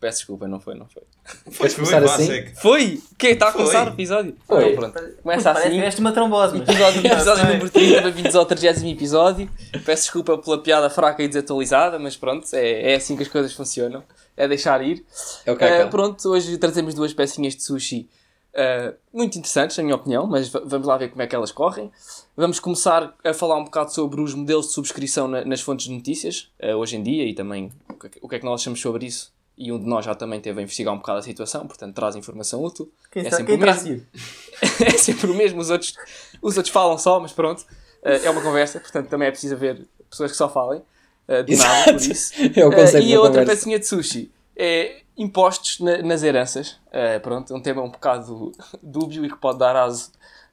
Peço desculpa, não foi, não foi. Foi, Queres foi, começar assim? segue. Foi? Que Está a Foi. começar o episódio? Foi. Então, pronto. Começa Parece assim. tiveste uma trombose, mas... Episódio, episódio número 30, bem-vindos ao 30 episódio. Peço desculpa pela piada fraca e desatualizada, mas pronto, é, é assim que as coisas funcionam. É deixar ir. É o que Eh, é pronto, hoje trazemos duas pecinhas de sushi eh, muito interessantes, na minha opinião, mas va- vamos lá ver como é que elas correm. Vamos começar a falar um bocado sobre os modelos de subscrição na- nas fontes de notícias, eh, hoje em dia, e também o que, é que- o que é que nós achamos sobre isso. E um de nós já também teve a investigar um bocado a situação, portanto traz informação útil. Quem, é está, sempre quem o mesmo. é sempre o mesmo, os outros, os outros falam só, mas pronto, eh, é uma conversa, portanto também é preciso haver pessoas que só falem, eh, de nada, por Exato. isso. É o conceito e da a outra conversa. pecinha de sushi é impostos na- nas heranças. Eh, pronto, é um tema um bocado dúbio e que pode dar aso.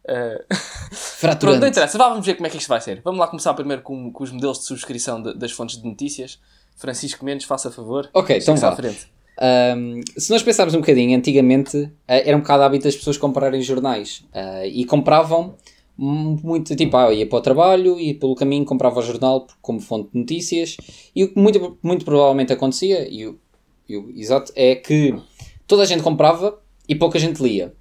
eh, Pronto, não interessa, Vá, vamos ver como é que isto vai ser. Vamos lá começar primeiro com, com os modelos de subscrição de- das fontes de notícias. Francisco Mendes, faça favor. Ok, então Chegue-se à vá. frente. Ahm, se nós pensarmos um bocadinho, antigamente ah, era um bocado hábito das pessoas comprarem jornais Ah, e compravam mu- muito, tipo, ah, ia para o trabalho e pelo caminho comprava o jornal como fonte de notícias e o que muito, muito provavelmente acontecia, e o, e o exato, é que toda a gente comprava e pouca gente lia.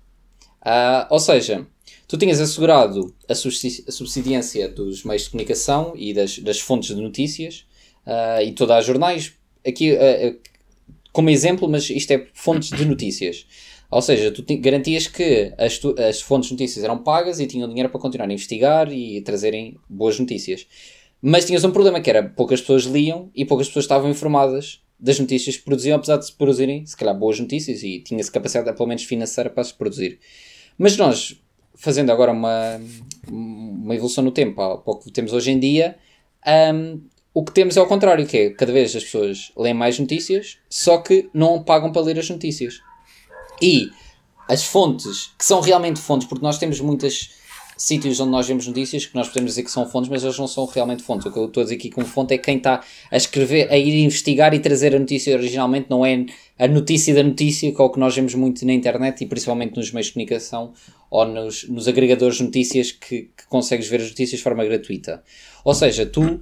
Ah, ou seja, tu tinhas assegurado a, subsidi- a subsidiência dos meios de comunicação e das, das fontes de notícias ah, e toda a jornais. Aqui, ah, como exemplo, mas isto é fontes de notícias. Ou seja, tu ti- garantias que as, tu- as fontes de notícias eram pagas e tinham dinheiro para continuar a investigar e trazerem boas notícias. Mas tinhas um problema que era poucas pessoas liam e poucas pessoas estavam informadas das notícias que produziam, apesar de se produzirem, se calhar, boas notícias e tinha-se capacidade, pelo menos financeira, para se produzir. Mas nós, fazendo agora uma, uma evolução no tempo ao que temos hoje em dia, hum, o que temos é ao contrário, que é cada vez as pessoas leem mais notícias, só que não pagam para ler as notícias. E as fontes, que são realmente fontes, porque nós temos muitos sítios onde nós vemos notícias que nós podemos dizer que são fontes, mas elas não são realmente fontes. O que eu estou a dizer aqui como fonte é quem está a escrever, a ir investigar e trazer a notícia originalmente, não é a notícia da notícia, que é o que nós vemos muito na internet e principalmente nos meios de comunicação ou nos, nos agregadores de notícias que, que consegues ver as notícias de forma gratuita. Ou seja, tu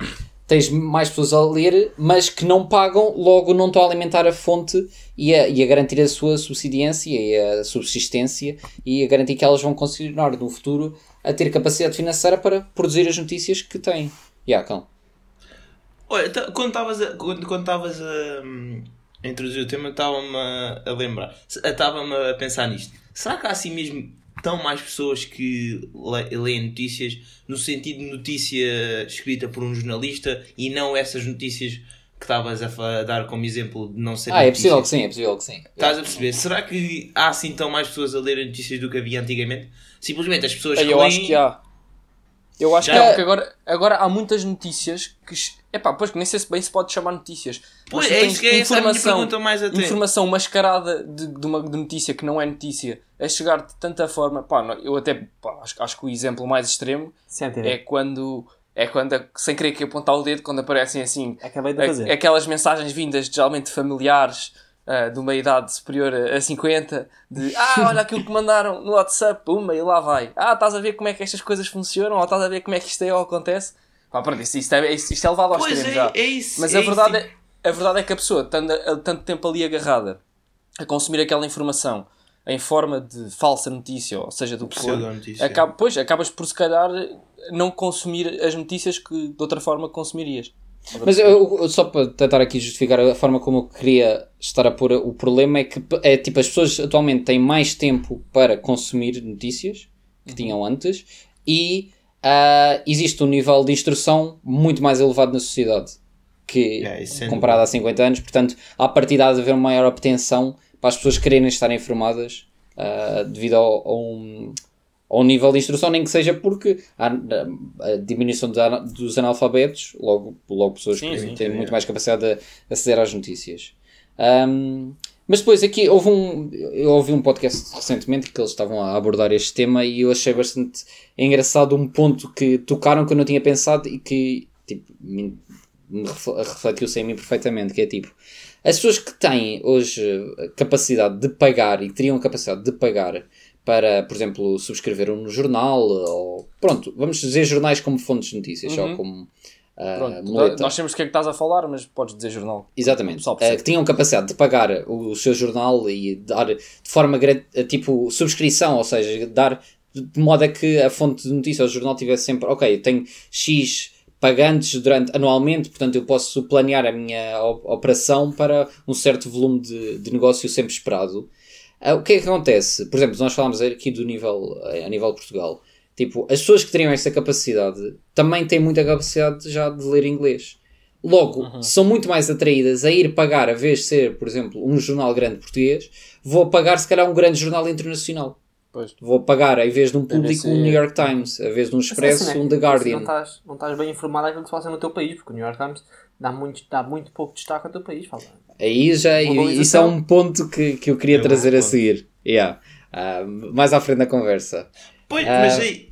tens mais pessoas a ler, mas que não pagam, logo não estão a alimentar a fonte e a, e a garantir a sua subsidiência e a subsistência e a garantir que elas vão continuar no futuro a ter capacidade financeira para produzir as notícias que têm. Yeah, cão. Olha, tá- quando estavas a, quando, quando estavas a, hum, a introduzir o tema, estava-me a, a lembrar, Se- estava-me a pensar nisto. Será que há assim mesmo tão mais pessoas que le- leem notícias no sentido de notícia escrita por um jornalista e não essas notícias que estavas a, dar como exemplo de não ser Ah, é notícias? possível que sim, é possível que sim. Estás a perceber? Será que há assim tão mais pessoas a ler notícias do que havia antigamente? Simplesmente as pessoas Ei, que eu leem... acho que há. Eu acho Já- que há, porque agora, agora há muitas notícias que. Epá, pois que nem sei se bem se pode chamar notícias. Pois, é isso que é essa a minha pergunta mais até. informação mascarada de, de uma de notícia que não é notícia a chegar de tanta forma. Pá, eu até pá, acho, acho que o exemplo mais extremo Sente, é quando. É quando, sem querer que apontar o dedo, quando aparecem assim Acabei de a- fazer. aquelas mensagens vindas geralmente familiares ah, de uma idade superior a, a 50 de ah, olha aquilo que mandaram no WhatsApp, puma, e lá vai. Ah, estás a ver como é que estas coisas funcionam, ou estás a ver como é que isto é ou acontece. Pá, pronto, isto, isto, é, isto é levado ao Pois extremo é, já. é isso. Mas é a, isso, verdade tipo- é, a verdade é que a pessoa, tanto, tanto tempo ali agarrada a consumir aquela informação em forma de falsa notícia, ou seja, do que for, acaba, pois, acabas por se calhar não consumir as notícias que de outra forma consumirias. Mas eu, eu- só para tentar aqui justificar a forma como eu queria estar a pôr o problema é que é tipo as pessoas atualmente têm mais tempo para consumir notícias que tinham antes e ah, existe um nível de instrução muito mais elevado na sociedade que É, comparado há 50 anos, portanto há partida de haver uma maior obtenção para as pessoas quererem estar informadas ah, devido ao, a um, ao nível de instrução, nem que seja porque há a, diminuição dos analfabetos, logo, logo pessoas Sim, que sim, têm sim, muito é. mais capacidade de aceder às notícias. Um, mas depois aqui houve um. Eu ouvi um podcast recentemente que eles estavam a abordar este tema e eu achei bastante engraçado um ponto que tocaram que eu não tinha pensado e que tipo, me, me refle- refletiu-se em mim perfeitamente, que é tipo. As pessoas que têm hoje capacidade de pagar e que teriam capacidade de pagar para, por exemplo, subscrever um jornal ou pronto, vamos dizer jornais como fontes de notícias, Uhum. como ah, Pronto, nós sabemos o que é que estás a falar, mas podes dizer jornal. Exatamente. Eh, percebe. que tinham capacidade de pagar o, o seu jornal e dar de forma eh, tipo subscrição, ou seja, dar de modo a que a fonte de notícia, o jornal tivesse sempre, ok, eu tenho X pagantes durante anualmente, portanto eu posso planear a minha operação para um certo volume de, de negócio sempre esperado. Ah, o que é que acontece? Por exemplo, nós falámos aqui do nível, eh, a nível de Portugal. Tipo, as pessoas que teriam essa capacidade também têm muita capacidade já de ler inglês. Logo, são muito mais atraídas a ir pagar, a vez de ser, por exemplo, um jornal grande português, vou pagar se calhar um grande jornal internacional. Pois. Vou pagar, em vez de um público, um New York Times, em vez de um Expresso, Assim, né? um The Guardian. Não estás, não estás bem informado daquilo que se passa no teu país, porque o New York Times dá muito, dá muito pouco destaque ao teu país. Fala. Aí já, isso é um ponto que, que eu queria É trazer a seguir. Yeah. Ah, mais à frente da conversa. Pois, Ah, mas aí.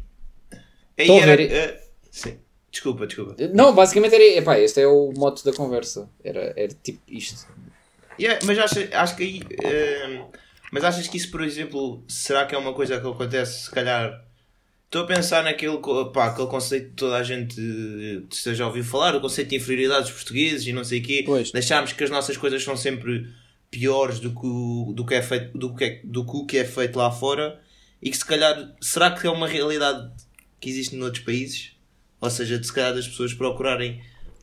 Aí era. ver. sim. Desculpa, desculpa. Não, basicamente era. Epá, este é o moto da conversa. Era, era tipo isto. Yeah, mas acho, acho que aí. eh, mas achas que isso, por exemplo, será que é uma coisa que acontece, se calhar. Estou a pensar naquele pá, aquele conceito que toda a gente eh, a ouvir falar, o conceito de inferioridade dos portugueses e não sei o quê. Pois. Deixarmos que as nossas coisas são sempre piores do que, o, do que, é feito, do que, é, do que o que é feito lá fora e que se calhar. Será que é uma realidade que existe noutros países? Ou seja, de se calhar das pessoas procurarem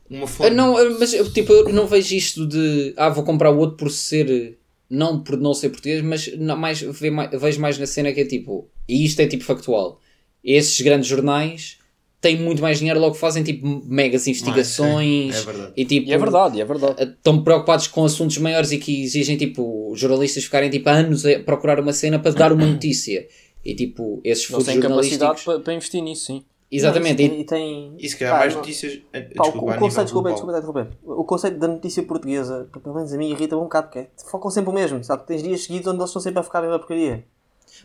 uma. Ah, não, mas eu, tipo, eu não vejo isto de. Ah, vou comprar o outro por ser. Não por não ser português, mas não, mais- vejo mais na cena que é tipo. E isto é tipo factual. Esses grandes jornais têm muito mais dinheiro, logo fazem tipo megas investigações. sim, é verdade. E, tipo, E é verdade, é verdade. estão preocupados com assuntos maiores e que exigem tipo jornalistas ficarem tipo anos a procurar uma cena para dar uma notícia e tipo esses furos têm jornalísticos capacidade para, para investir nisso, sim. exatamente Não, e, e tem. E se calhar Pá, mais notícias. eh, Pá, o- desculpa, o a conceito, desculpa, desculpa, desculpa. O conceito da notícia portuguesa, pelo menos a mim, irrita-me um bocado, porque é, focam sempre o mesmo, sabe? Tens dias seguidos onde eles estão sempre a focar a mesma porcaria.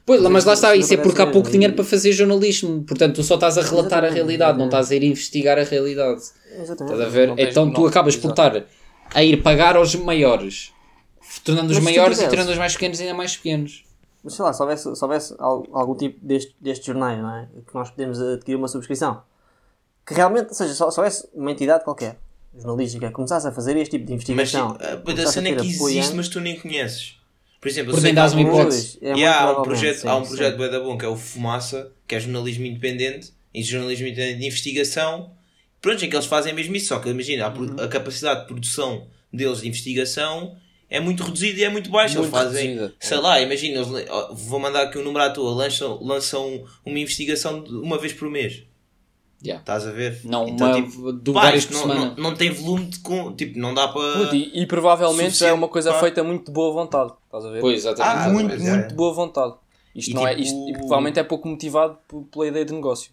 Pois, mas lá está, Isso é porque há parece pouco dinheiro para fazer jornalismo portanto tu só estás a relatar a realidade não exatamente. estás a ir investigar a realidade Exatamente. estás a ver? Então tu acabas por estar a ir pagar aos maiores tornando os Mas maiores e tornando os mais pequenos ainda mais pequenos Mas sei lá, se houvesse, se houvesse al- algum tipo deste, destes jornais, não é? Que nós podemos adquirir uma subscrição. Que realmente, ou seja, só, se houvesse uma entidade qualquer, jornalística, que começasse a fazer este tipo de Mas investigação. eh, a começasse cena é que existe, mas tu nem conheces. Por exemplo, eu Por sei que há um projeto- hipótese. É Yeah, há um projeto, sim, há um projeto da bom que é o Fumaça, que é jornalismo independente, e jornalismo independente de investigação. Pronto, é que eles fazem mesmo isso, só que imagina, a, Uhum. a capacidade de produção deles de investigação é muito reduzida e é muito baixa. Muito eles fazem, reduzida. sei lá, imagina, eles, vou mandar aqui um número à toa, lançam, lançam uma investigação uma vez por mês. Yeah. Estás a ver? não Então, uma tipo, de pá, várias por não, semana não, não tem volume de. con- Tipo, não dá para. E, e provavelmente já é uma coisa feita muito de boa vontade. Estás a ver? pois exatamente, Ah, muito, é. muito de boa vontade. Isto E não é, tipo- isto, e provavelmente é pouco motivado pela ideia de negócio.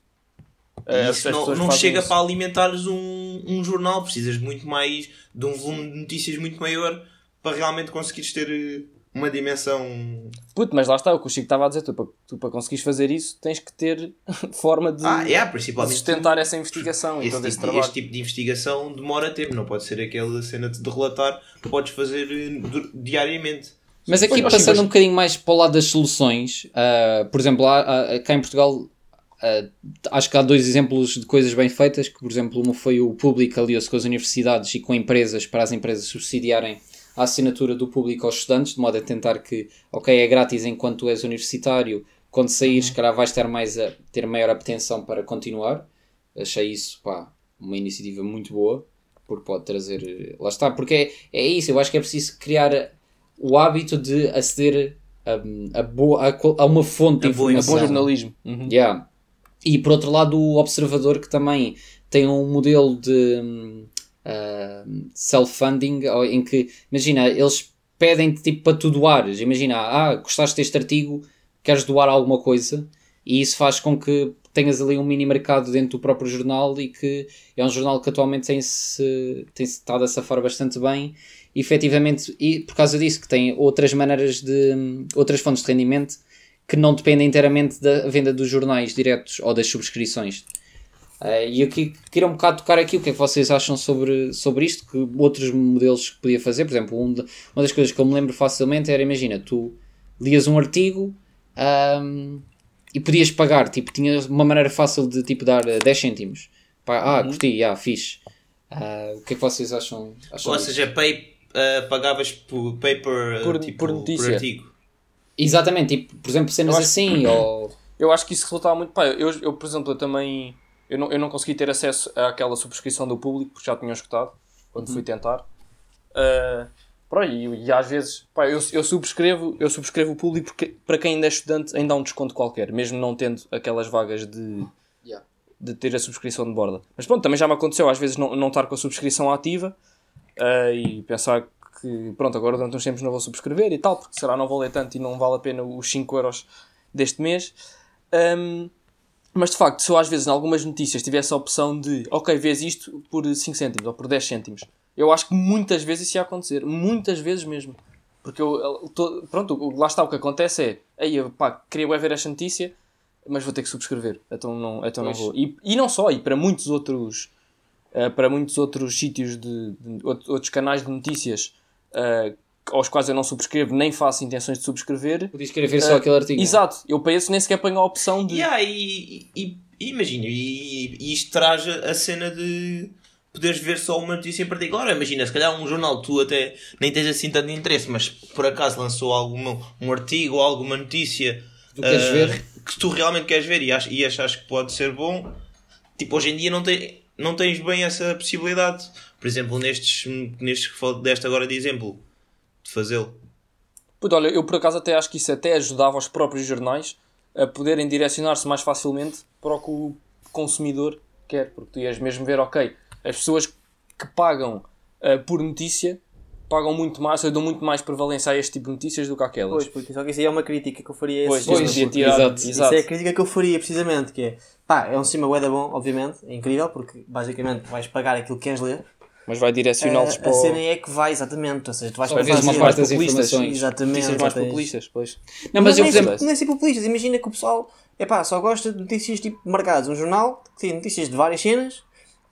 É, isso não, não chega isso. para alimentares um, um jornal, precisas de muito mais, de um volume de notícias muito maior para realmente conseguires ter eh, uma dimensão. Puto, mas lá está, o que o Chico estava a dizer, tu para, tu para conseguires fazer isso tens que ter forma de, Ah, é, de principalmente. sustentar essa investigação Esse tipo, trabalho. este tipo de investigação demora tempo, não pode ser aquela cena de relatar que podes fazer eh, diariamente. Mas aqui Pois, passando um bocadinho mais para o lado das soluções, ah, por exemplo, há, há- cá em Portugal ah, acho que há dois exemplos de coisas bem feitas, que por exemplo uma foi o público aliou-se com as universidades e com empresas para as empresas subsidiarem a assinatura do público aos estudantes, de modo a tentar que, ok, é grátis enquanto tu és universitário, quando saíres, se calhar vais ter, mais a, ter maior atenção para continuar. Achei isso, pá, uma iniciativa muito boa, porque pode trazer, lá está, porque é, é isso, eu acho que é preciso criar o hábito de aceder a, a, boa, a, a uma fonte de A boa informação. bom jornalismo. Uhum. Yeah. E por outro lado, o observador que também tem um modelo de ah, self-funding em que, imagina, eles pedem tipo para tu doares. Imagina, ah, gostaste deste artigo, queres doar alguma coisa e isso faz com que tenhas ali um mini mercado dentro do próprio jornal e que é um jornal que atualmente tem-se tem estado a safar bastante bem e efetivamente, e por causa disso que tem outras maneiras de outras fontes de rendimento que não dependem inteiramente da venda dos jornais diretos ou das subscrições. Uh, e eu queria um bocado tocar aqui o que é que vocês acham sobre, sobre isto, que outros modelos que podia fazer. Por exemplo, um de, uma das coisas que eu me lembro facilmente era, imagina, tu lias um artigo um, e podias pagar, tipo, tinha uma maneira fácil de tipo dar 10 cêntimos. Ah, uhum. curti, ah, fixe. Uh, o que é que vocês acham? acham Ou seja, pay, uh, pagavas por paper por, tipo, por, notícia. por artigo. Exatamente, tipo, por exemplo, cenas assim, ou... Eu acho que isso resultava muito... Pá, eu, eu, por exemplo, eu também... Eu não, eu não consegui ter acesso àquela subscrição do público, porque já tinha escutado, quando uhum. fui tentar. Uh, pá, e, e, às vezes, pá, eu, eu, subscrevo, eu subscrevo o público porque para quem ainda é estudante ainda há um desconto qualquer, mesmo não tendo aquelas vagas de, yeah. de ter a subscrição de borda. Mas pronto, também já me aconteceu às vezes não, não estar com a subscrição ativa uh, e pensar que pronto, agora durante uns tempos não vou subscrever e tal, porque será não vou ler tanto e não vale a pena os 5 euros deste mês. Um, mas de facto, se eu às vezes em algumas notícias tivesse a opção de ok, vês isto por 5 cêntimos ou por 10 cêntimos, eu acho que muitas vezes isso ia acontecer, muitas vezes mesmo. Porque eu, tô, pronto, lá está o que acontece é, aí pá, queria ver esta notícia, mas vou ter que subscrever, então não, então não vou. E, e não só, e para muitos outros, uh, para muitos outros sítios de, de, outros canais de notícias uh, aos quais eu não subscrevo, nem faço intenções de subscrever. Podia escrever só uh, aquele artigo. Exato, eu para esse nem sequer ponho a opção de. Yeah, e, e, e imagina, e, e, isto traz a cena de poderes ver só uma notícia em particular. Imagina, se calhar um jornal tu até nem tens assim tanto interesse, mas por acaso lançou alguma, um artigo ou alguma notícia uh, ver? que tu realmente queres ver e, ach, e achas que pode ser bom. Tipo, hoje em dia não, tem, não tens bem essa possibilidade. Por exemplo, nestes, nestes que deste agora de exemplo, de fazê-lo. Puto, olha, eu por acaso até acho que isso até ajudava os próprios jornais a poderem direcionar-se mais facilmente para o que o consumidor quer, porque tu ias mesmo ver, ok, as pessoas que pagam uh, por notícia pagam muito mais, ou dão muito mais prevalência a este tipo de notícias do que aquelas. Pois, porque só que isso aí é uma crítica que eu faria a pois, pois, tirar, exato, exato. Isso é a crítica que eu faria, precisamente, que é, pá, é um sistema web bom, obviamente, é incrível, porque basicamente vais pagar aquilo que queres ler, mas vai direcioná-los para. A cena é que vai, exatamente. Ou seja, tu vais para uma parte das informações. Exatamente. mais populistas, pois. Não, mas, eu, por exemplo. Não é ser populistas. Imagina que o pessoal é pá, só gosta de notícias tipo mercados. Um jornal que tem notícias de várias cenas,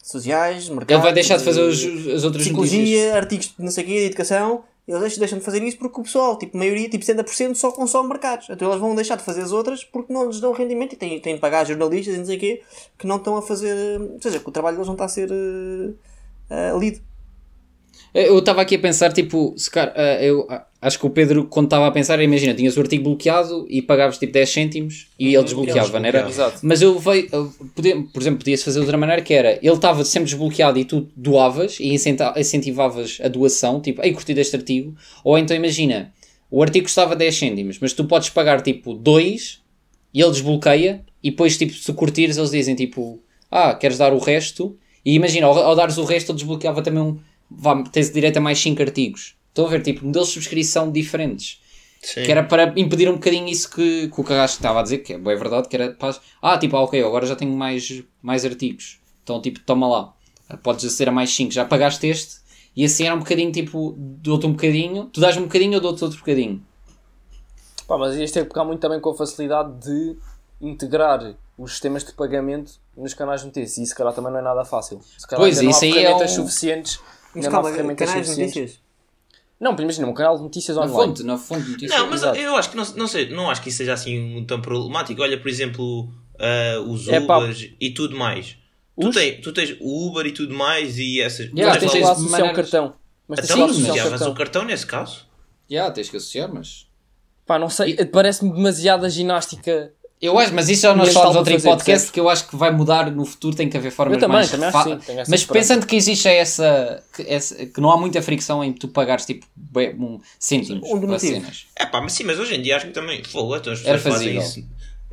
sociais, mercados. Ele vai deixar de fazer os, as outras psicologia, notícias. artigos de não sei o quê, de educação. Eles deixam de fazer isso porque o pessoal, tipo, a maioria, tipo 70% só consome mercados. Então eles vão deixar de fazer as outras porque não lhes dão rendimento e têm, têm de pagar jornalistas e não sei o quê que não estão a fazer. Ou seja, que o trabalho deles não está a ser uh, uh, lido. Eu estava aqui a pensar, tipo, se cara, uh, eu acho que o Pedro, quando estava a pensar, imagina, tinhas o artigo bloqueado e pagavas tipo 10 cêntimos e ele desbloqueava, não era? Exato. Mas eu veio, por exemplo, podia-se fazer de outra maneira que era, ele estava sempre desbloqueado e tu doavas e incentivavas a doação, tipo, ei, curti deste artigo, ou então imagina, o artigo custava 10 cêntimos, mas tu podes pagar tipo 2 e ele desbloqueia e depois, tipo, se curtires, eles dizem tipo, ah, queres dar o resto? E imagina, ao, ao dares o resto, ele desbloqueava também um vá, tens direito a mais 5 artigos. Estão a ver, tipo, modelos de subscrição diferentes. Sim. Que era para impedir um bocadinho isso que, que o Carrasco estava a dizer, que é, é verdade, que era para, ah, tipo, ah, ok, agora já tenho mais, mais artigos. Então, tipo, toma lá. Podes aceder a mais 5, já pagaste este. E assim era um bocadinho, tipo, dou-te um bocadinho, tu dás-me um bocadinho, eu dou-te outro bocadinho. Pá, mas isto tem que pegar muito também com a facilidade de integrar os sistemas de pagamento nos canais de notícias. E isso, se calhar, também não é nada fácil. Se calhar, pois, isso aí é um... suficientes mas calma, canais de notícias? Não, imagina, um canal de notícias na online. Fonte, na fonte de notícias. Não, mas Exato. eu acho que não, não, sei, não acho que isso seja assim tão problemático. Olha, por exemplo, uh, os é, Ubers e tudo mais. Tu, tem, tu tens o Uber e tudo mais e essas. Yeah, tens que associar um cartão. Mas então, sim, associavas o cartão nesse caso? Já, yeah, tens que associar, mas. Pá, não sei, parece-me demasiada ginástica eu acho, mas isso já nós falamos outro podcast que eu acho que vai mudar no futuro, tem que haver formas eu também, mais também acho sim, Mas pensando que existe essa que, essa que, não há muita fricção em tu pagares tipo um cêntimos um para cenas. É pá, mas sim, mas hoje em dia acho que também fogo, então as pessoas fazem isso.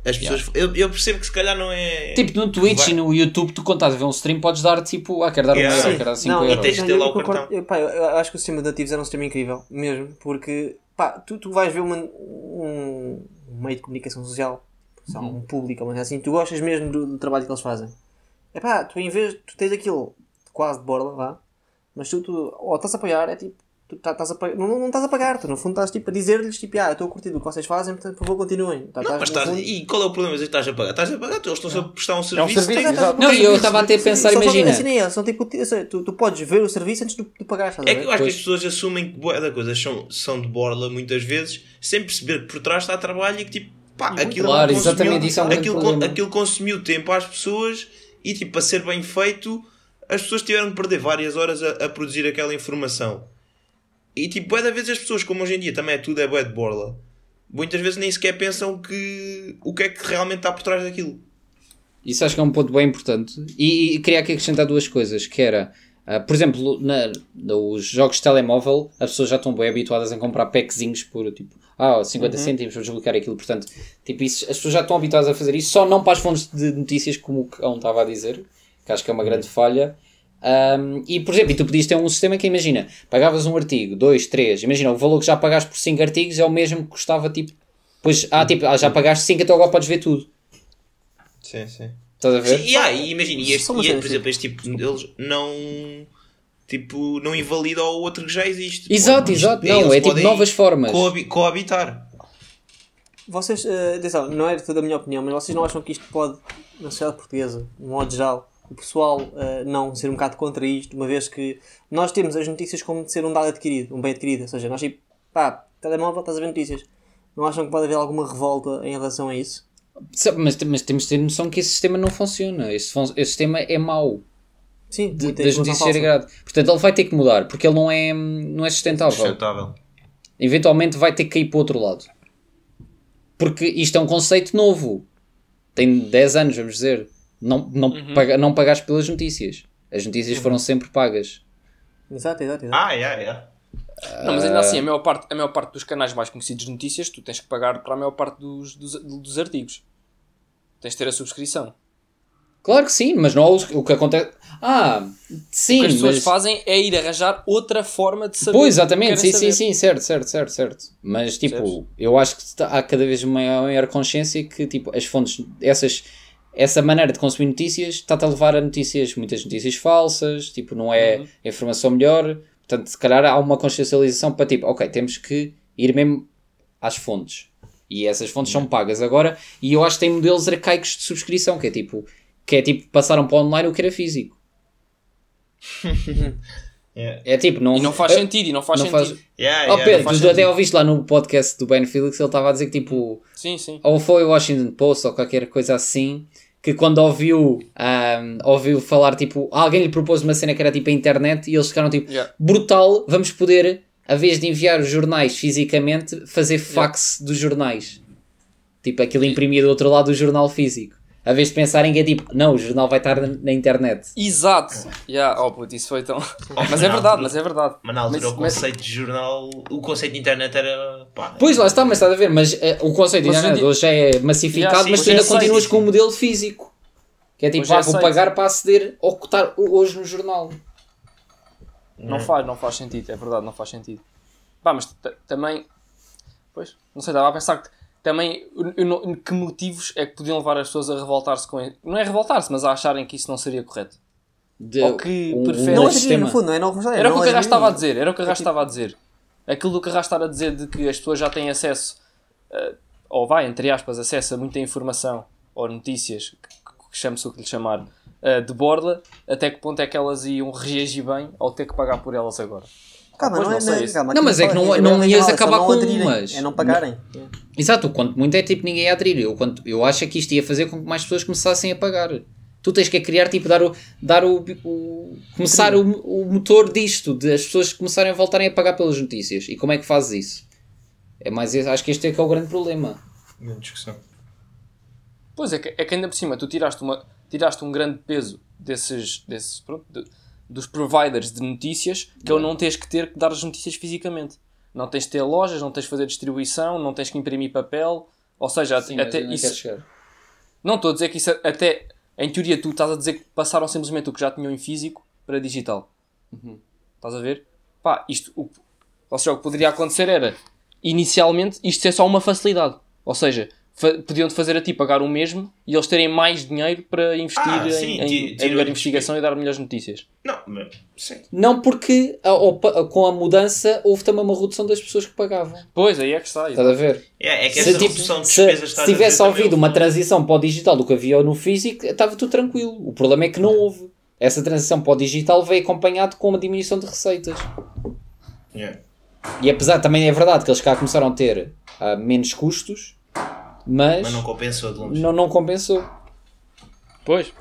As pessoas, yeah. eu, eu percebo que se calhar não é. Tipo no Twitch vai. e no YouTube, tu quando estás a ver um stream, podes dar tipo, ah, quero dar yeah. um euro, quero dar 5 não, euros. E tens de ter lá o cartão. Eu, pá, eu acho que o sistema de ativos era um sistema incrível, mesmo, porque pá, tu, tu vais ver uma, um meio de comunicação social sei lá, um público, mas assim, tu gostas mesmo do, do trabalho que eles fazem. É pá, tu em vez, tu tens aquilo quase de borla, vá, mas tu, tu ou estás a apoiar, é tipo, tu tá- estás a pagar, não, não, não estás a pagar, tu no fundo estás tipo a dizer-lhes tipo, ah, eu estou a curtir do que vocês fazem, portanto, por favor, continuem. Tá, Não, mas estás, fundo- e qual é o problema? Que estás a pagar? Estás a pagar, tu- eles estão a prestar um serviço. serviço, tem- exato. Não, e eu estava até a pensar, Só- só- imagina. Assim nem é, são tipo, tu, tu podes ver o serviço antes de, de pagar, a É que eu acho Pois. que as pessoas assumem que boa da coisa são, são de borla muitas vezes, sem perceber que por trás está trabalho e que tipo, pá, aquilo, Claro, consumiu, exatamente, isso é um aquilo, problema. aquilo consumiu tempo às pessoas e tipo, para ser bem feito, as pessoas tiveram que perder várias horas a, a produzir aquela informação. E tipo, bué da vezes as pessoas, como hoje em dia também é tudo é bué de borla, muitas vezes nem sequer pensam que o que é que realmente está por trás daquilo. Isso acho que é um ponto bem importante. E, e queria aqui acrescentar duas coisas, que era, ah, por exemplo, na, nos jogos de telemóvel, as pessoas já estão bem habituadas a comprar packzinhos por tipo, ah, 50 cêntimos para desbloquear aquilo. Portanto, tipo, isso, as pessoas já estão habituadas a fazer isso, só não para as fontes de notícias, como o Cão estava a dizer, que acho que é uma grande falha. Um, e, por exemplo, e tu podias ter um sistema que, imagina, pagavas um artigo, dois, três, imagina, o valor que já pagaste por 5 artigos é o mesmo que custava, tipo, pois, ah, tipo, ah, já pagaste 5, então agora podes ver tudo. Sim, sim. Estás a ver? Sim, e, ah, e imagina, e este, e, por sim. exemplo, este tipo de modelos não tipo, não invalida o outro que já existe. Exato, Podem- exato. Não, é tipo novas formas. coabi- coabitar. Vocês, eh, atenção, não é toda a minha opinião, mas vocês não acham que isto pode, na sociedade portuguesa, de modo geral, o pessoal eh, não ser um bocado contra isto, uma vez que nós temos as notícias como de ser um dado adquirido, um bem adquirido, ou seja, nós tipo, pá, telemóvel, estás a ver notícias. Não acham que pode haver alguma revolta em relação a isso? Mas, mas temos de ter noção que esse sistema não funciona. Esse, esse sistema é mau. Sim, De, muita das notícias falsa. ser grade. Portanto, ele vai ter que mudar, porque ele não é, não é sustentável. Sustentável. Eventualmente vai ter que cair para o outro lado. Porque isto é um conceito novo. Tem 10 anos, vamos dizer. Não, não, paga, não pagaste pelas notícias. As notícias foram sempre pagas. Exato, exato, exato. Ah, é, é. Não, mas ainda assim, a maior, parte, a maior parte dos canais mais conhecidos de notícias, tu tens que pagar para a maior parte dos, dos, dos artigos. Tens de ter a subscrição. Claro que sim, mas não é o, o que acontece. Ah, sim, O que as pessoas mas... fazem é ir arranjar outra forma de saber. Pois, exatamente, sim, querem sim, saber. sim, certo, certo, certo, certo. Mas, tipo, Percebes? eu acho que está- há cada vez maior, maior consciência que, tipo, as fontes, essas, essa maneira de consumir notícias está-te a levar a notícias, muitas notícias falsas, tipo, não é Uhum. a informação melhor. Portanto, se calhar há uma consciencialização para, tipo, ok, temos que ir mesmo às fontes. E essas fontes Uhum. são pagas agora. E eu acho que tem modelos arcaicos de subscrição, que é tipo, que é tipo, passaram para online o que era físico. Yeah. É tipo, não, E não faz eu- sentido, e não faz não sentido. faz- Yeah, Oh yeah, Pedro, tu até ouviste lá no podcast do Ben Felix, ele estava a dizer que tipo, Sim, sim. ou foi o Washington Post ou qualquer coisa assim, que quando ouviu, ahm, ouviu falar tipo, alguém lhe propôs uma cena que era tipo a internet e eles ficaram tipo, Yeah. brutal, vamos poder, a vez de enviar os jornais fisicamente, fazer fax dos jornais. Tipo, aquilo imprimia do outro lado do jornal físico. A vez de pensarem que é tipo, não, o jornal vai estar na, na internet. Exato. Yeah, oh, puto, isso foi tão. mas é verdade, mas é verdade. Mas na altura Mas- o mas- conceito de jornal, o conceito de internet era. Pá, Pois lá está, mas estás a ver, mas eh, o conceito de Mas hoje em internet hoje já é massificado, Yeah, sim, mas tu ainda é continuas com o modelo físico. Que é tipo, Hoje ah, é vou pagar para aceder ao que está hoje no jornal. Não faz, não faz sentido, é verdade, não faz sentido. Pá, mas também. Pois, não sei, estava a pensar que também. não- que motivos é que podiam levar as pessoas a revoltar-se com. Não é revoltar-se, mas a acharem que isso não seria correto. De, Ou que um, um prefere- novo Não é no fundo, não é novo Era o que o não Carrasco estava a dizer, era o que o Carrasco estava a dizer. Aquilo do Carrasco estar a dizer de que as pessoas já têm acesso, eh, ou vai, entre aspas, acesso a muita informação ou notícias, que, que, chame-se o que lhe chamar, eh, de borla, até que ponto é que elas iam reagir bem ao ter que pagar por elas agora. Calma, não, é, não não, sei é, isso. calma, Não, aquilo mas é que fala não- é não bem ias é acabar não com aderirem, umas. É não pagarem. Exato, o quanto muito é tipo ninguém ia aderir. Eu, quanto, eu acho que isto ia fazer com que mais pessoas começassem a pagar. Tu tens que é criar, tipo, dar o. Dar o, o começar o, o motor disto, de as pessoas começarem a voltarem a pagar pelas notícias. E como é que fazes isso? É mais, acho que este é que é o grande problema. Grande discussão. Pois é que, é que ainda por cima tu tiraste, uma, tiraste um grande peso desses, desses pronto, de- dos providers de notícias que eu não tens que ter que dar as notícias fisicamente. Não tens de ter lojas, não tens de fazer distribuição, não tens que imprimir papel. Ou seja, Sim, até isso. Não estou a dizer que isso até em teoria tu estás a dizer que passaram simplesmente o que já tinham em físico para digital. Estás a ver? Pá, isto o, ou seja, o que poderia acontecer era inicialmente isto ser só uma facilidade. Ou seja, podiam-te fazer a ti pagar o mesmo e eles terem mais dinheiro para investir Ah, em, sim, em, em melhor investigação e dar melhores notícias. Não, mas. Sim. Não porque a- com a mudança houve também uma redução das pessoas que pagavam. Pois, aí é que está. Estás a ver? É, é que Se, essa tipo, redução de se, despesas se dizer tivesse havido uma transição para o digital do que havia no físico, estava tudo tranquilo. O problema é que não houve. Essa transição para o digital veio acompanhado com uma diminuição de receitas. Yeah. E apesar, também é verdade que eles cá começaram a ter ah, menos custos, mas, Mas não compensou de longe. não, não compensou. Pois.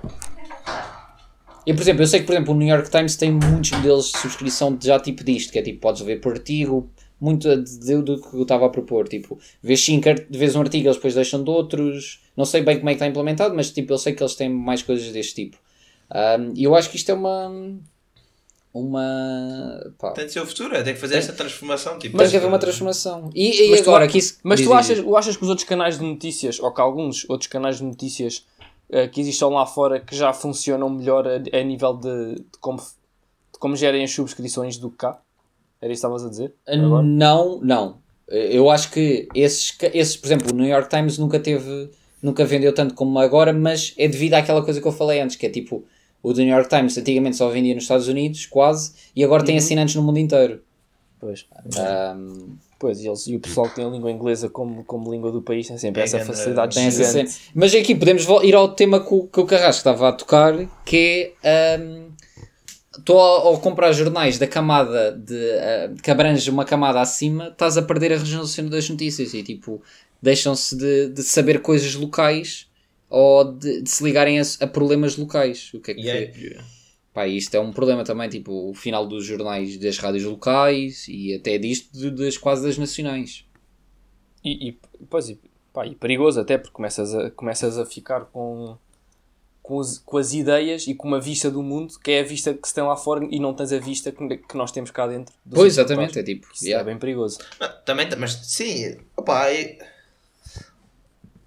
E por exemplo, eu sei que por exemplo, o New York Times tem muitos modelos de subscrição de já tipo disto, que é tipo, podes ver por artigo, muito do que eu estava a propor. Tipo, vês cinco vês um artigo, eles depois deixam de outros. Não sei bem como é que está implementado, mas tipo, eu sei que eles têm mais coisas deste tipo. Um, E eu acho que isto é uma. Uma. Pá, Tem de ser o futuro, é, tem que fazer essa transformação. Tipo, tem que haver uma transformação. E, e Mas tu agora, aqui se- Mas diz, tu achas, tu achas que os outros canais de notícias, ou que alguns outros canais de notícias eh, que existam lá fora, que já funcionam melhor a, a nível de, de como, de como gerem as subscrições do que cá? Era isso que estavas a dizer? Agora? Não, não. Eu acho que esses, esses, por exemplo, o New York Times nunca teve, nunca vendeu tanto como agora, mas é devido àquela coisa que eu falei antes, que é tipo, o do New York Times antigamente só vendia nos Estados Unidos, quase, e agora Uhum. tem assinantes no mundo inteiro. Pois. Ahm, Pois, e, eles, e o pessoal que tem a língua inglesa como, como língua do país tem sempre É essa grande- facilidade tem essa gigante. Mas aqui podemos ir ao tema que o, que o Carrasco estava a tocar, que é. ahm, Tu ao, ao comprar jornais da camada de, ah, que abrange uma camada acima, estás a perder a resolução das notícias e tipo, deixam-se de, de saber coisas locais ou de, de se ligarem a, a problemas locais. O que é que Yeah. foi? Pá, isto é um problema também, tipo, o final dos jornais das rádios locais e até disto de- das quase das nacionais. E, e, pois, e, pá, e perigoso até, porque começas a, começas a ficar com, com, os- com as ideias e com uma vista do mundo, que é a vista que se tem lá fora e não tens a vista que, que nós temos cá dentro. Pois, exatamente, é tipo. Isso yeah. é bem perigoso. Não, também, mas sim, opá, é-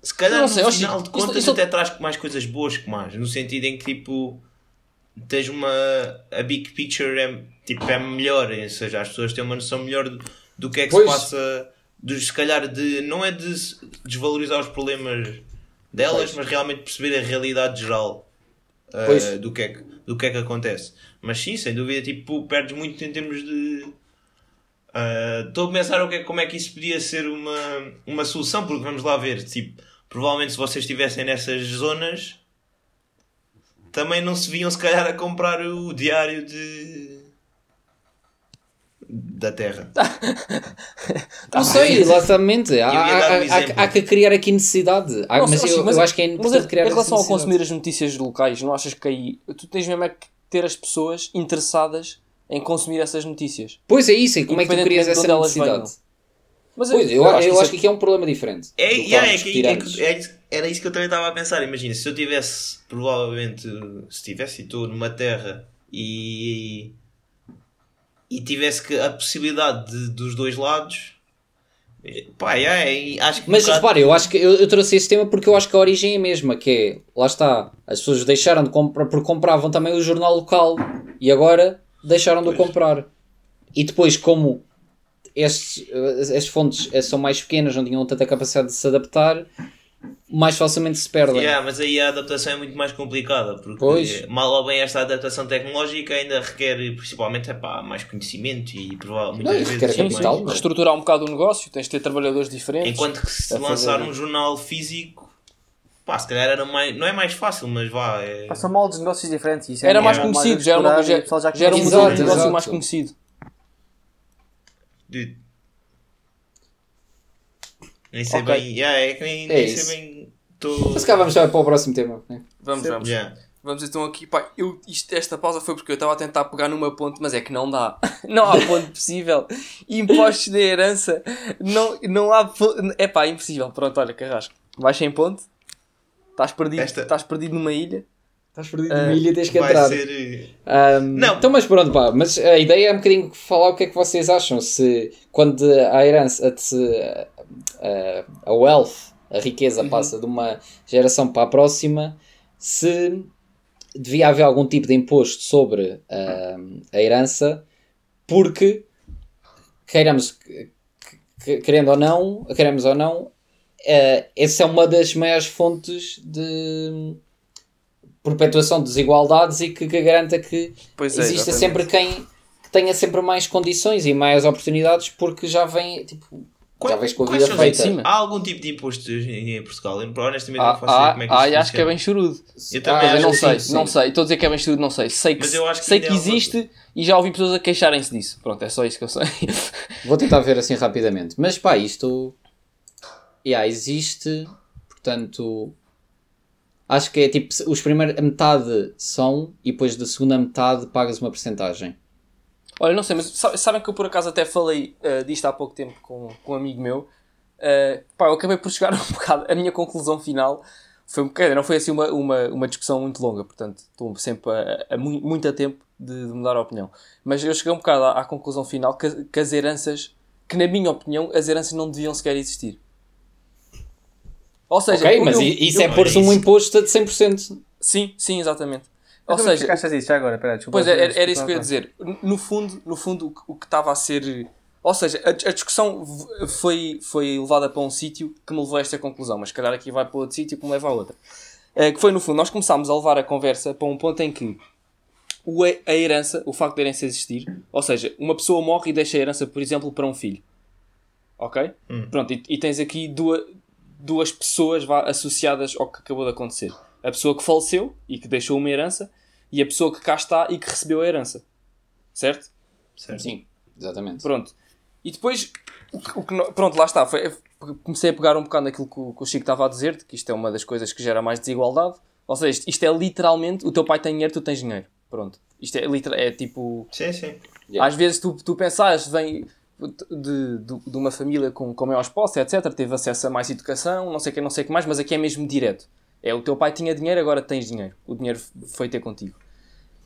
se calhar Não no sei, ó, final de contas isto- isto- até traz mais coisas boas que más, no sentido em que tipo tens uma a big picture é, tipo, é melhor, ou seja, as pessoas têm uma noção melhor do, do que é que Pois. se passa, dos, se calhar de não é de desvalorizar os problemas delas, mas realmente perceber a realidade geral uh, Pois. do, que é que, do que é que acontece. Mas sim, sem dúvida, tipo, perdes muito em termos de Uh, Estou a pensar o que é- como é que isso podia ser uma, uma solução, porque vamos lá ver, tipo, provavelmente se vocês estivessem nessas zonas também não se viam se calhar a comprar o diário de da Terra. Não sei, exatamente. Há, um há- há- que criar aqui necessidade. Há- Não, mas sim, eu, mas- eu acho que é importante em, criar em relação a necessidade. consumir as notícias locais, não achas que aí tu tens mesmo é que ter as pessoas interessadas em consumir essas notícias? Pois é isso, e como é que tu crias essa necessidade? Mas Pois, eu, eu acho, isso que, aqui é um problema diferente. É, que yeah, é que- é que- é era isso que eu também estava a pensar. Imagina, se eu tivesse, provavelmente, se tivesse e estou numa terra e, e tivesse que, a possibilidade de- dos dois lados, pá, é, e acho que. um Mas bocado- repare, eu acho que eu, eu trouxe esse tema porque eu acho que a origem é a mesma, que é, lá está, as pessoas deixaram de comprar porque compravam também o jornal local e agora deixaram de o comprar. E depois, como estes, eh, as fontes eh, são mais pequenas, não tinham tanta capacidade de se adaptar, mais facilmente se perdem. Yeah, mas aí a adaptação é muito mais complicada, porque Pois. mal ou bem esta adaptação tecnológica ainda requer principalmente epá, mais conhecimento e provavelmente Não, muitas vezes requer mais- capital. reestruturar um bocado o negócio, tens de ter trabalhadores diferentes. Enquanto que se lançar fazer- um jornal físico, pá, se calhar era mais, não é mais fácil, mas vá, é... Pá, São moldes de negócios diferentes. Isso Era é mais é conhecido, já era, uma, explorado já, o pessoal já já era um modelo de negócio mais conhecido. De- Nem sei Ok. bem, yeah, é que nem, É nem isso. sei bem. Tô... Mas cá vamos já para o próximo tema. né? Vamos, vamos. Yeah. Vamos então aqui, pá, eu, isto, esta pausa foi porque eu estava a tentar pegar numa ponte, mas é que não dá. Não há ponte possível. Impostos de herança, não, não há ponte. É pá, impossível. Pronto, olha, Carrasco, vais sem ponte, estás perdido, Esta- estás perdido numa ilha. Estás perdido de milha, tens que Vai entrar. ser. eh, Ahm, Não. Então, mas pronto, pá. Mas a ideia é um bocadinho falar o que é que vocês acham. Se quando a herança, a, a, a wealth, a riqueza passa de uma geração para a próxima, se devia haver algum tipo de imposto sobre ahm, a herança, porque queiramos, que- querendo ou não, queremos ou não, eh, essa é uma das maiores fontes de perpetuação de desigualdades e que, que garanta que Pois é, exista exatamente. sempre quem que tenha sempre mais condições e mais oportunidades porque já vem, tipo, já vens com a vida feita. cima. Há algum tipo de imposto em Portugal? Eu, honestamente Ah, não faço ideia ah, como é que ah, acho que é bem chorudo. Eu também eu acho não que sei, sim, não sim. sei. Estou a dizer que é bem estudo, não sei. Sei que, Mas eu acho que sei que é existe e já ouvi pessoas a queixarem-se disso. Pronto, é só isso que eu sei. Vou tentar ver assim rapidamente. Mas pá, isto yeah, existe, portanto, acho que é tipo, os primeiros, a metade são e depois da segunda metade pagas uma porcentagem. Olha, não sei, mas sa- sabem que eu por acaso até falei eh, disto há pouco tempo com, com um amigo meu. Eh, pá, eu acabei por chegar um bocado. A minha conclusão final foi um bocado. Não foi assim uma, uma, uma discussão muito longa, portanto, estou sempre a, a mu- muito a tempo de, de mudar a opinião. Mas eu cheguei um bocado à, à conclusão final que, que as heranças, que na minha opinião, as heranças não deviam sequer existir. Ou seja, ok, mas i- isso eu- é pôr-se um isso- imposto de Sim%. Sim, sim, exatamente. Ou Ou seja, que achas disso já agora? Pera, desculpa, Pois é, era, era isso que eu ia dizer. No fundo, no fundo o que- o que estava a ser. Ou seja, a, a discussão foi, foi levada para um sítio que me levou a esta conclusão, mas se calhar aqui vai para outro sítio que me leva a outra. Eh, que foi no fundo, nós começámos a levar a conversa para um ponto em que o, a herança, o facto da herança existir, ou seja, uma pessoa morre e deixa a herança, por exemplo, para um filho. Ok? Pronto, e, e tens aqui duas, duas pessoas vá, associadas ao que acabou de acontecer. A pessoa que faleceu e que deixou uma herança e a pessoa que cá está e que recebeu a herança. Certo? Certo. Sim, exatamente. Pronto. E depois, o que, o que pronto, lá está. Foi, comecei a pegar um bocado naquilo que o, que o Chico estava a dizer, de que isto é uma das coisas que gera mais desigualdade. Ou seja, isto, isto é literalmente, o teu pai tem dinheiro, tu tens dinheiro. Pronto. Isto é, literal, é tipo... Sim, sim. Yeah. Às vezes tu, tu pensas, vem de, de, de uma família com, com maiores posses, etc. Teve acesso a mais educação, não sei o que, não sei que mais, mas aqui é mesmo direto. É o teu pai tinha dinheiro, agora tens dinheiro. O dinheiro foi ter contigo.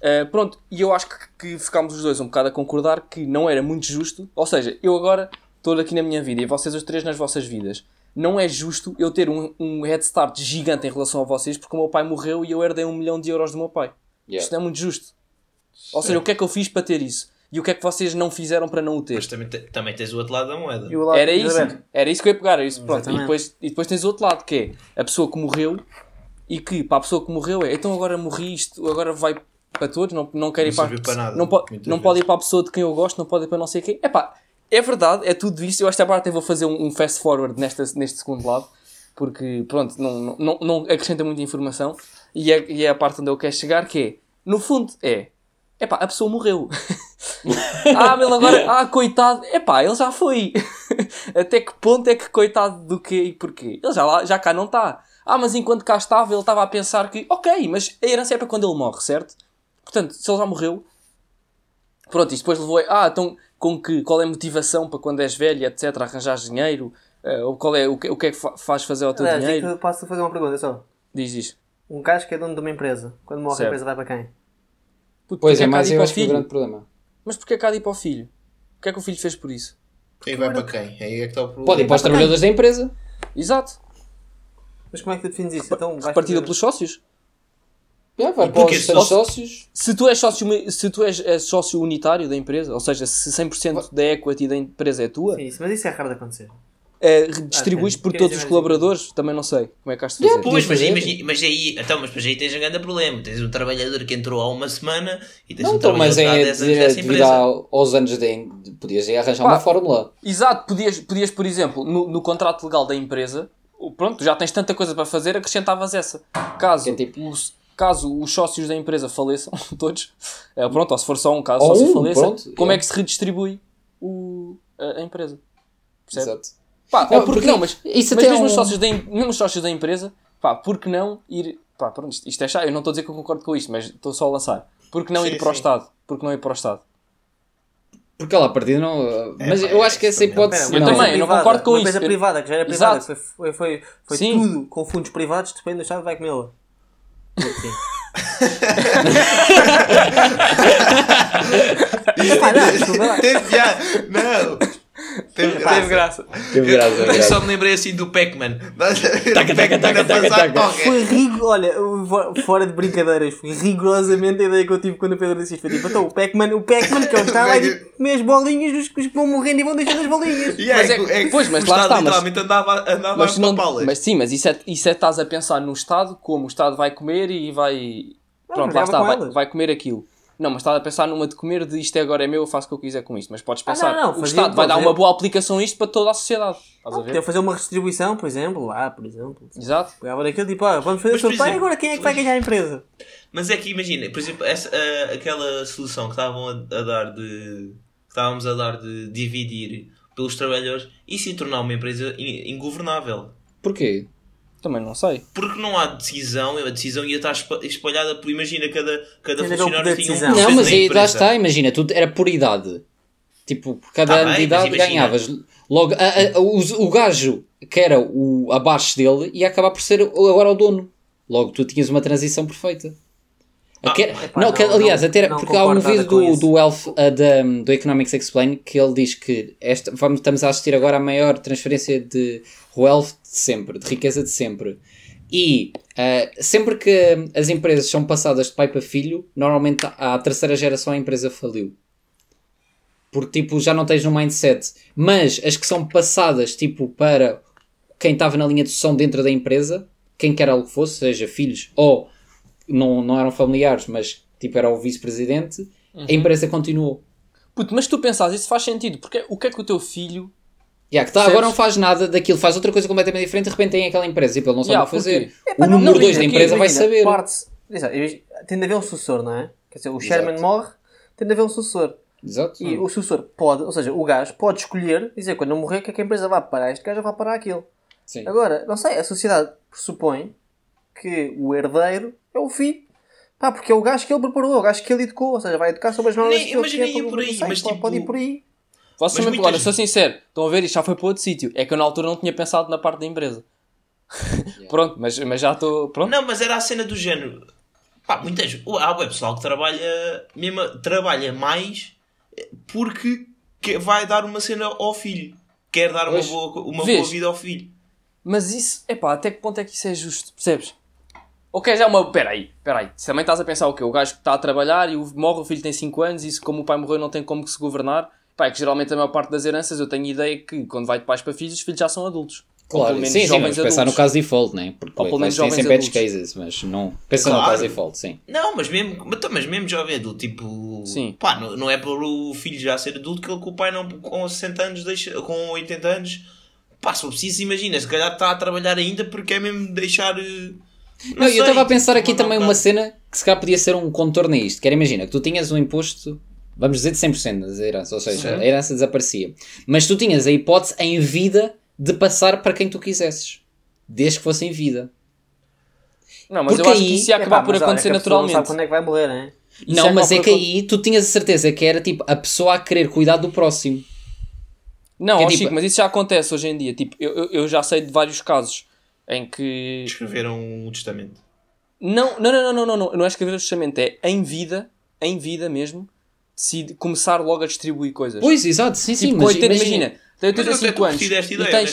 Uh, pronto, e eu acho que, que ficámos os dois um bocado a concordar que não era muito justo. Ou seja, eu agora estou aqui na minha vida e vocês os três nas vossas vidas. Não é justo eu ter um, um head start gigante em relação a vocês porque o meu pai morreu e eu herdei um milhão de euros do meu pai. Yeah. Isto não é muito justo. Ou seja, o que é que eu fiz para ter isso? E o que é que vocês não fizeram para não o ter? Mas também, te- também tens o outro lado da moeda. E o lado- Era isso, era isso que eu ia pegar, era isso, pronto. E depois, e depois tens o outro lado, que é a pessoa que morreu e que para a pessoa que morreu é então agora morri isto, agora vai para todos, não, não quero ir Não para, serviu para nada, não, po não vezes. pode ir para a pessoa de quem eu gosto, não pode ir para não sei quem. Epá, é verdade, é tudo isto. Eu esta parte eu vou fazer um, um fast forward nesta, neste segundo lado, porque pronto, não, não, não acrescenta muita informação e é, e é a parte onde eu quero chegar, que é, no fundo, é Epá, a pessoa morreu. ah, mas ele agora. Ah, coitado. Epá, ele já foi. Até que ponto é que coitado do quê e porquê? Ele já, lá, já cá não está. Ah, mas enquanto cá estava, ele estava a pensar que. Ok, mas a herança é para quando ele morre, certo? Portanto, se ele já morreu. Pronto, isto depois levou a. Ah, então com que, qual é a motivação para quando és velho, etc., arranjar dinheiro? Eh, ou qual é, o, que, o que é que fa- faz fazer ao teu Aliás, dinheiro? digo que posso fazer uma pergunta só. Diz isto. Um gajo que é dono de uma empresa, quando morre Certo. a empresa vai para quem? Puto, Pois é, mas eu acho que é o grande problema. Mas porquê cá de ir para o filho? O que é que o filho fez por isso? E vai para quem? Aí é que está o problema. Pode ir para os trabalhadores da empresa. Exato. Mas como é que tu defines isso? Então, Repartida fazer- pelos sócios. Já, vai para os só- sócios. Se tu és sócio, se tu és, és sócio unitário da empresa, ou seja, se 100% da equity da empresa é tua, Sim, isso- mas isso é raro de acontecer. Eh, distribuis Ah, sim. por todos os colaboradores, também não sei como é que has de fazer. Pois, mas, imagina- mas aí, então, mas depois aí tens um grande problema. Tens um trabalhador que entrou há uma semana e tens Não, um então, mas trabalhador que é há 10 anos devido, dessa devido empresa. ao- aos anos de, podias ir arranjar Pá. uma fórmula. Exato, podias, podias por exemplo, no, no contrato legal da empresa, o- pronto, já tens tanta coisa para fazer, acrescentavas essa. Caso, é tipo- os, caso os sócios da empresa faleçam, todos, eh, pronto, ou se for só um caso, Ou sócio um, faleça, pronto, como é. é que se redistribui o, a, a empresa? Percebe? Exato. Pá, Não, ou porque porque não, mas, isso mas até é mesmo, os um- sócios da, mesmo os sócios da empresa, pá, por que não ir. Pá, pronto, isto, isto é chato, eu não estou a dizer que eu concordo com isto, mas estou só a lançar. Por que não Sim, ir para o sim. Estado? Por que não ir para o Estado? Porque ela a partida não. Mas pá, eu é acho que essa hipótese. Eu uma não. também, eu não concordo com uma isso. coisa Eu- privada, que já era privada, Exato. que foi, foi, foi, foi Sim. tudo com fundos privados, depende do Estado, vai comê-la. Sim. Tem piada. Não. Teve Teve graça. Teve graça, Eu, graça. só me lembrei assim do Pac-Man. Taca, taca, taca, taca, taca. Foi rigo, olha, fo- fora de brincadeiras, foi rigorosamente a ideia que eu tive quando o Pedro disse isto. Foi tipo, então o Pac-Man, o Pac-Man que ele está lá e comer as bolinhas dos que vão morrendo e vão deixando as bolinhas. Mas é- pois, mas lá está, mas- andava, andava Mas, não, mas sim, mas isso é, isso é estás a pensar no Estado, como o Estado vai comer e vai. Pronto, mas lá acaba está, vai, vai comer aquilo. Não, mas estás a pensar numa de comer de isto é agora é meu, eu faço o que eu quiser com isto. Mas podes Ah, pensar, não, não, o Estado vai dar uma boa aplicação a isto para toda a sociedade. Estás a Podia ver? fazer uma redistribuição, por exemplo, lá, por exemplo. Exato. Pegava daquilo tipo, ah, vamos fazer sorteio, exemplo, agora quem é que vai ganhar a empresa? Mas é que imagina, por exemplo, essa, ah, aquela solução que estavam a, a dar de. que estávamos a dar de dividir pelos trabalhadores e se tornar uma empresa in- ingovernável. Porquê? Também não sei. Porque não há decisão, a decisão ia estar espa- espalhada por, imagina, cada, cada Ainda funcionário tinha um Não, mas aí lá está, imagina, tudo era por idade. Tipo, por cada Tá ano de bem, idade mas imagina. ganhavas. Logo, a- a- o, o gajo que era o abaixo dele ia acabar por ser agora o dono. Logo, tu tinhas uma transição perfeita. Ah, Aque- epá, não, que, aliás, não- até era- não porque há um vídeo do, do, Elf, uh, da, do Economics Explain que ele diz que esta, vamos, estamos a assistir agora à maior transferência de wealth de sempre, de riqueza de sempre. E uh, sempre que as empresas são passadas de pai para filho, normalmente à terceira geração a empresa faliu. Porque tipo, já não tens um mindset. Mas as que são passadas tipo para quem estava na linha de sucessão dentro da empresa, quem quer algo que fosse, seja filhos ou não, não eram familiares, mas tipo era o vice-presidente, a empresa continuou. Puto, mas tu pensas, isso faz sentido, porque o que é que o teu filho. Yeah, que tá, agora não faz nada daquilo, faz outra coisa completamente diferente, de repente tem aquela empresa e ele não sabe Yeah, o que fazer. o não- número não, 2 da empresa vai saber. imagina, tem de haver um sucessor, não é? Quer dizer, o Sherman Exato. morre, tem de haver um sucessor. Exato. E o sucessor pode, ou seja, o gajo pode escolher, dizer quando eu morrer que é que a empresa vai parar, este gajo vai parar aquilo. Sim. Agora, não sei, a sociedade pressupõe que o herdeiro é o filho. Pá, porque é o gajo que ele preparou, é o gajo que ele educou, ou seja, vai educar sobre as normas Nem- que ele imagina quer, ir por aí, mas pode, tipo- pode ir por aí. Vocês também, olha, sou sincero, estão a ver, isto já foi para outro sítio. É que eu na altura não tinha pensado na parte da empresa. pronto, mas, mas já estou. Pronto. Não, mas era a cena do género. Pá, muitas. Há web pessoal que trabalha, mesmo, trabalha mais porque que- vai dar uma cena ao filho. Quer dar uma, boa, uma Vês? boa vida ao filho. Mas isso, epá, até que ponto é que isso é justo? Percebes? Ok, já é uma. Peraí, peraí. Se também estás a pensar o quê? O gajo que está a trabalhar e morre, o filho tem 5 anos e se como o pai morreu não tem como se governar. Pá, é que geralmente a maior parte das heranças eu tenho ideia que quando vai de pais para filhos, os filhos já são adultos. Ou Claro, pelo menos sim, sim, jovens vamos pensar no caso default, né? Porque Ou pelo menos tem jovens sempre edge adultos. cases, mas não. Pensa no Claro. caso default, sim. Não, mas mesmo, mas, mas mesmo jovem adulto, tipo. Sim. Pá, não, não é por o filho já ser adulto que, ele, que o pai não, com 60 anos, deixa, com 80 anos. Pá, se preciso, imagina, se calhar está a trabalhar ainda porque é mesmo deixar. eh, Não, eu sei, estava a pensar tipo, aqui também um uma cena que se calhar podia ser um contorno a isto. Que era, imagina, que tu tinhas um imposto, vamos dizer, de 100% das heranças, ou seja, a herança desaparecia. Mas tu tinhas a hipótese em vida de passar para quem tu quisesses. Desde que fosse em vida. Não, mas Porque eu acho que aí- isso ia acabar Epá, por mas olha, acontecer que pessoa Não naturalmente. sabe quando é que vai morrer, não é? Isso não, é mas que é que por aí tu tinhas a certeza que era tipo a pessoa a querer cuidar do próximo. Não, Que é tipo- Chico, mas isso já acontece hoje em dia. Tipo, eu, eu, eu já sei de vários casos em que. Escreveram um testamento. Não, não, não, não, não, não, não é escrever o testamento, é em vida, em vida mesmo, decide começar logo a distribuir coisas. Pois, exato, sim, sim. tipo, mas com 80, imagina, imagina, eu até 85 estou anos. e tens,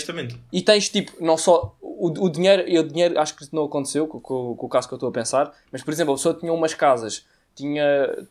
e tens tipo, não só o, o dinheiro, e o dinheiro acho que não aconteceu com, com, com o caso que eu estou a pensar, mas por exemplo, a pessoa tinha umas casas, tinha,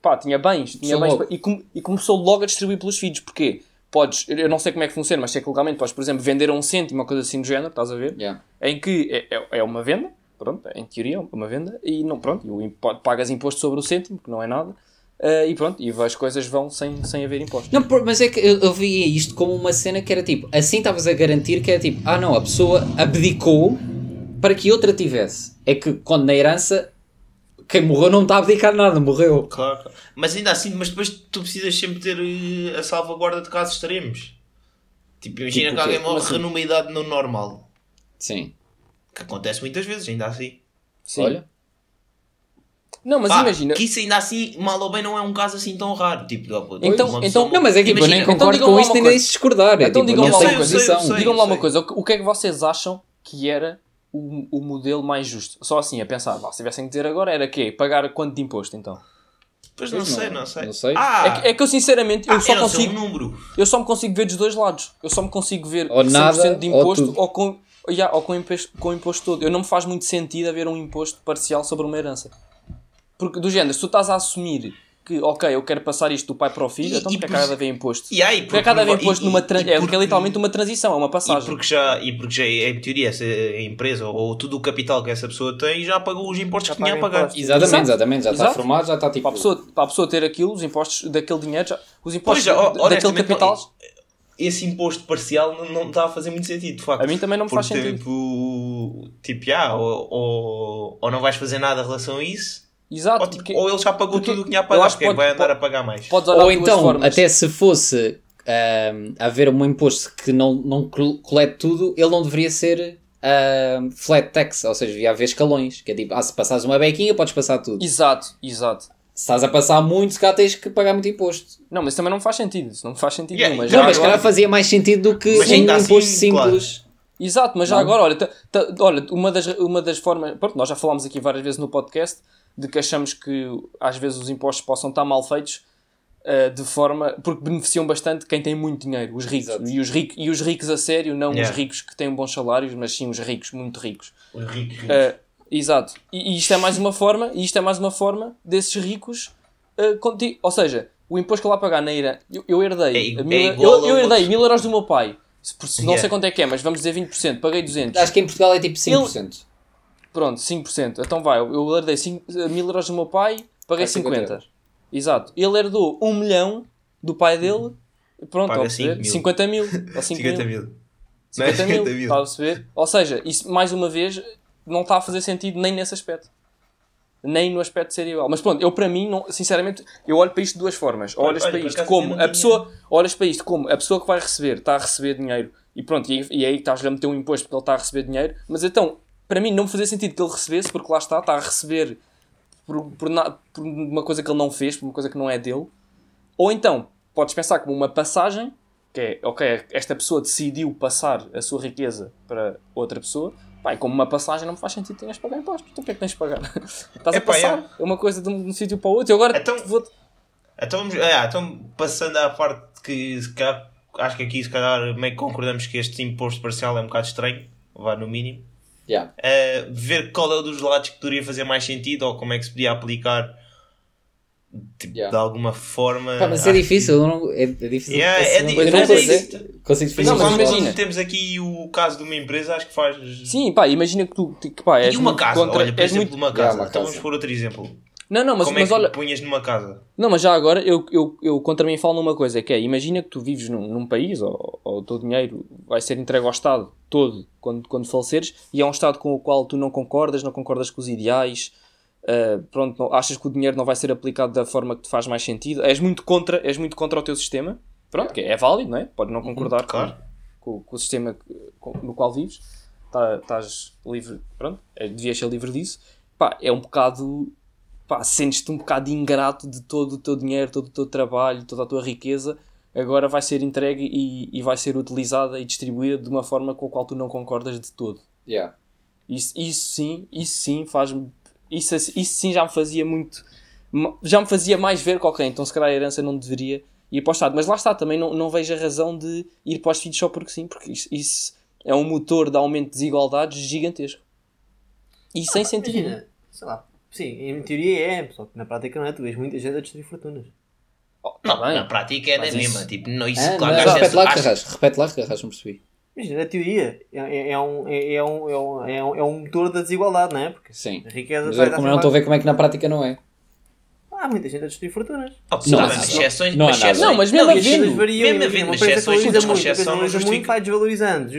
pá, tinha bens, tinha bens e, com- e começou logo a distribuir pelos filhos, porquê? Podes, eu não sei como é que funciona, mas sei que legalmente podes, por exemplo, vender a um cêntimo, uma coisa assim do género, estás a ver? Yeah. em que é, é- é uma venda, pronto, em teoria é uma venda, e não, pronto, e pagas imposto sobre o cêntimo, que não é nada, eh, e pronto, e as coisas vão sem, sem haver imposto. Não, mas é que eu, eu via isto como uma cena que era tipo, assim estavas a garantir que era tipo, ah não, a pessoa abdicou para que outra tivesse. É que quando na herança, quem morreu não está a abdicar nada, morreu. Claro, claro. Mas ainda assim, mas depois tu precisas sempre ter eh, a salvaguarda de casos extremos. Tipo, imagina Tipo que alguém morre assim? numa idade não normal. Sim. Que acontece muitas vezes, ainda assim. Sim. Olha. Não, mas Pá, imagina, Que isso ainda assim, mal ou bem, não é um caso assim tão raro. Tipo, ó, pô, Então- então- Não, mas é que tipo, eu nem então concordo digam-me com lá isso uma nem coisa. deixe discordar. É, Então tipo, digam-me não lá uma coisa. sei, sei. digam-me lá uma coisa, o que- é que vocês acham que era o, o modelo mais justo? Só assim, a pensar, vá, se tivessem que dizer agora, era quê? Pagar quanto de imposto, então? Pois não Pois sei, não- não sei. não sei. Ah, É, que, é que eu sinceramente, eu ah, só eu não sei consigo. um número. Eu só me consigo ver dos dois lados. Eu só me consigo ver Ou 100% nada, de ou imposto tudo. ou, com, yeah, ou com, imposto, com o imposto todo. Eu não me faz muito sentido haver um imposto parcial sobre uma herança. Porque, do género, se tu estás a assumir que, ok, eu quero passar isto do pai para o filho, E- então e porque é por de haver imposto? E aí, Porque é que há de haver não vai- imposto e- numa e- e É que porque- é literalmente uma transição, é uma E passagem. porque já, e porque já é, em teoria, essa a empresa ou tudo o capital que essa pessoa tem já pagou os impostos Já que tinha a paga pagar. Exatamente, exatamente. Já está formado, já está tipo. Para a, pessoa, para a pessoa ter aquilo, os impostos daquele dinheiro, já, os Pois, impostos já, da- daquele capital, Esse imposto parcial não, não está a fazer muito sentido, de facto. A mim também não me faz Porque, sentido. Tipo, tipo ah, ou, ou, ou não vais fazer nada em relação a isso, exato, ou, tipo, porque ou ele já pagou porque tudo o que tinha a pagar, acho que porque é que vai pode- andar a pode- pagar mais. Ou então, formas. até se fosse ahm, haver um imposto que não, não col- colete tudo, ele não deveria ser ahm, flat tax, ou seja, devia haver escalões. Que é tipo, ah, se passares uma bequinha, podes passar tudo. Exato, exato. Se estás a passar muito, se cá tens que pagar muito imposto. Não, mas também não faz sentido. Isso não faz sentido Yeah, nenhum. Mas não, mas se agora- calhar fazia mais sentido do que Mas um ainda assim, imposto claro. simples. Exato, mas já Não? agora, olha, olha uma, das, uma das formas. Pronto, nós já falámos aqui várias vezes no podcast de que achamos que às vezes os impostos possam estar mal feitos eh, de forma. porque beneficiam bastante quem tem muito dinheiro, os ricos. Exato. E os, rico, e os ricos a sério, não Yeah. os ricos que têm bons salários, mas sim os ricos, muito ricos. Os ricos, ricos. Eh, exato. E, e isto é mais uma forma, e isto é mais uma forma desses ricos. eh, conti- ou seja, o imposto que eu lá pagar na Irã, eu, eu herdei. É mil- é eu, a eu herdei mil euros do meu pai. Não Yeah. sei quanto é que é, mas vamos dizer 20%. Paguei 200. Acho que em Portugal é tipo 5%. Pronto, 5%. Então vai, eu herdei 5, mil euros do meu pai, paguei Ah, 50 50. euros. Exato. Ele herdou 1 milhão do pai dele. Pronto, Paga a perceber? 5 mil. 50 mil. Ou 5 50 mil. mil. 50 Não é? mil. 50 mil. Está a perceber? Ou seja, isso mais uma vez não está a fazer sentido nem nesse aspecto. Nem no aspecto de ser igual. Mas pronto, eu para mim, não, sinceramente, eu olho para isto de duas formas. Olhas olha, para isto como a pessoa, olhas para isto como a pessoa que vai receber está a receber dinheiro e pronto, e, e aí estás a meter um imposto porque ele está a receber dinheiro, mas então, para mim não me fazia sentido que ele recebesse, porque lá está, está a receber por, por, na- por uma coisa que ele não fez, por uma coisa que não é dele. Ou então, podes pensar como uma passagem, que é, ok, esta pessoa decidiu passar a sua riqueza para outra pessoa, e como uma passagem não me faz sentido que tenhas de pagar impostos. Então o que é que tens de pagar? Estás a Epá, passar, é uma coisa de um, de um sítio para o outro. Eu agora Então- vou Então, ah, então, passando à parte que se calhar, acho que aqui se calhar meio que concordamos que este imposto parcial é um bocado estranho, vá no mínimo. Yeah. Uh, ver qual é o dos lados que poderia fazer mais sentido ou como é que se podia aplicar tipo, Yeah. de alguma forma. Pá, mas é difícil, eu não, é, é difícil. Ah, Yeah, Assim, é di- eu não mas é consigo, isso. consigo que- fazer Não, mas imagina. temos aqui o caso de uma empresa, acho que faz. Sim, pá, imagina que tu, que, pá, és E uma casa, contra, olha, por exemplo, muito... uma casa. Yeah, uma então casa. vamos por outro exemplo. Não, não, mas, Como mas é que olha, punhas numa casa? Não, mas já agora eu, eu, eu contra mim falo numa coisa, que é, imagina que tu vives num, num país, ou, ou o teu dinheiro vai ser entregue ao Estado todo quando, quando faleceres, e é um Estado com o qual tu não concordas, não concordas com os ideais, ah, pronto, não- achas que o dinheiro não vai ser aplicado da forma que te faz mais sentido, és muito contra, és muito contra o teu sistema, pronto, que é válido, não é? Pode não concordar com- claro. com, com o sistema no qual vives, tá- estás livre, pronto, é, devias ser livre disso, pá, é um bocado pá, sentes-te um bocado ingrato de todo o teu dinheiro, todo o teu trabalho, toda a tua riqueza, agora vai ser entregue e, e vai ser utilizada e distribuída de uma forma com a qual tu não concordas de todo. Yeah. Isso, isso sim, isso sim faz-me. Isso, isso sim já me fazia muito. Já me fazia mais ver que, ok, então se calhar a herança não deveria ir para o Estado. Mas lá está, também não, não vejo a razão de ir para os filhos só porque sim, porque isso, isso é um motor de aumento de desigualdades gigantesco. E sem sentido. Imagina, sei lá. Sim, em teoria é, só que na prática não é. Tu vês muita gente a destruir fortunas. Oh, tá Não, bem. na prática é na Mas mesma. isso- Tipo, não, isso Ah, claro, mas acho- repete lá, acho- Carras. Repete lá, Carras, não percebi. Imagina, na teoria é, é, é um, é, é um, é, um, é, um, é um motor da desigualdade, não é? Porque Sim. a riqueza Mas eu como não estou a ver como é que na prática não é. Há muita gente a destruir fortunas. Oh, Não há nada. exceções, Não mas exceções- Não, mas mesmo e as coisas havendo- variam. mesmo imagina, havendo exceções, valoriza uma muito, vai desvalorizando.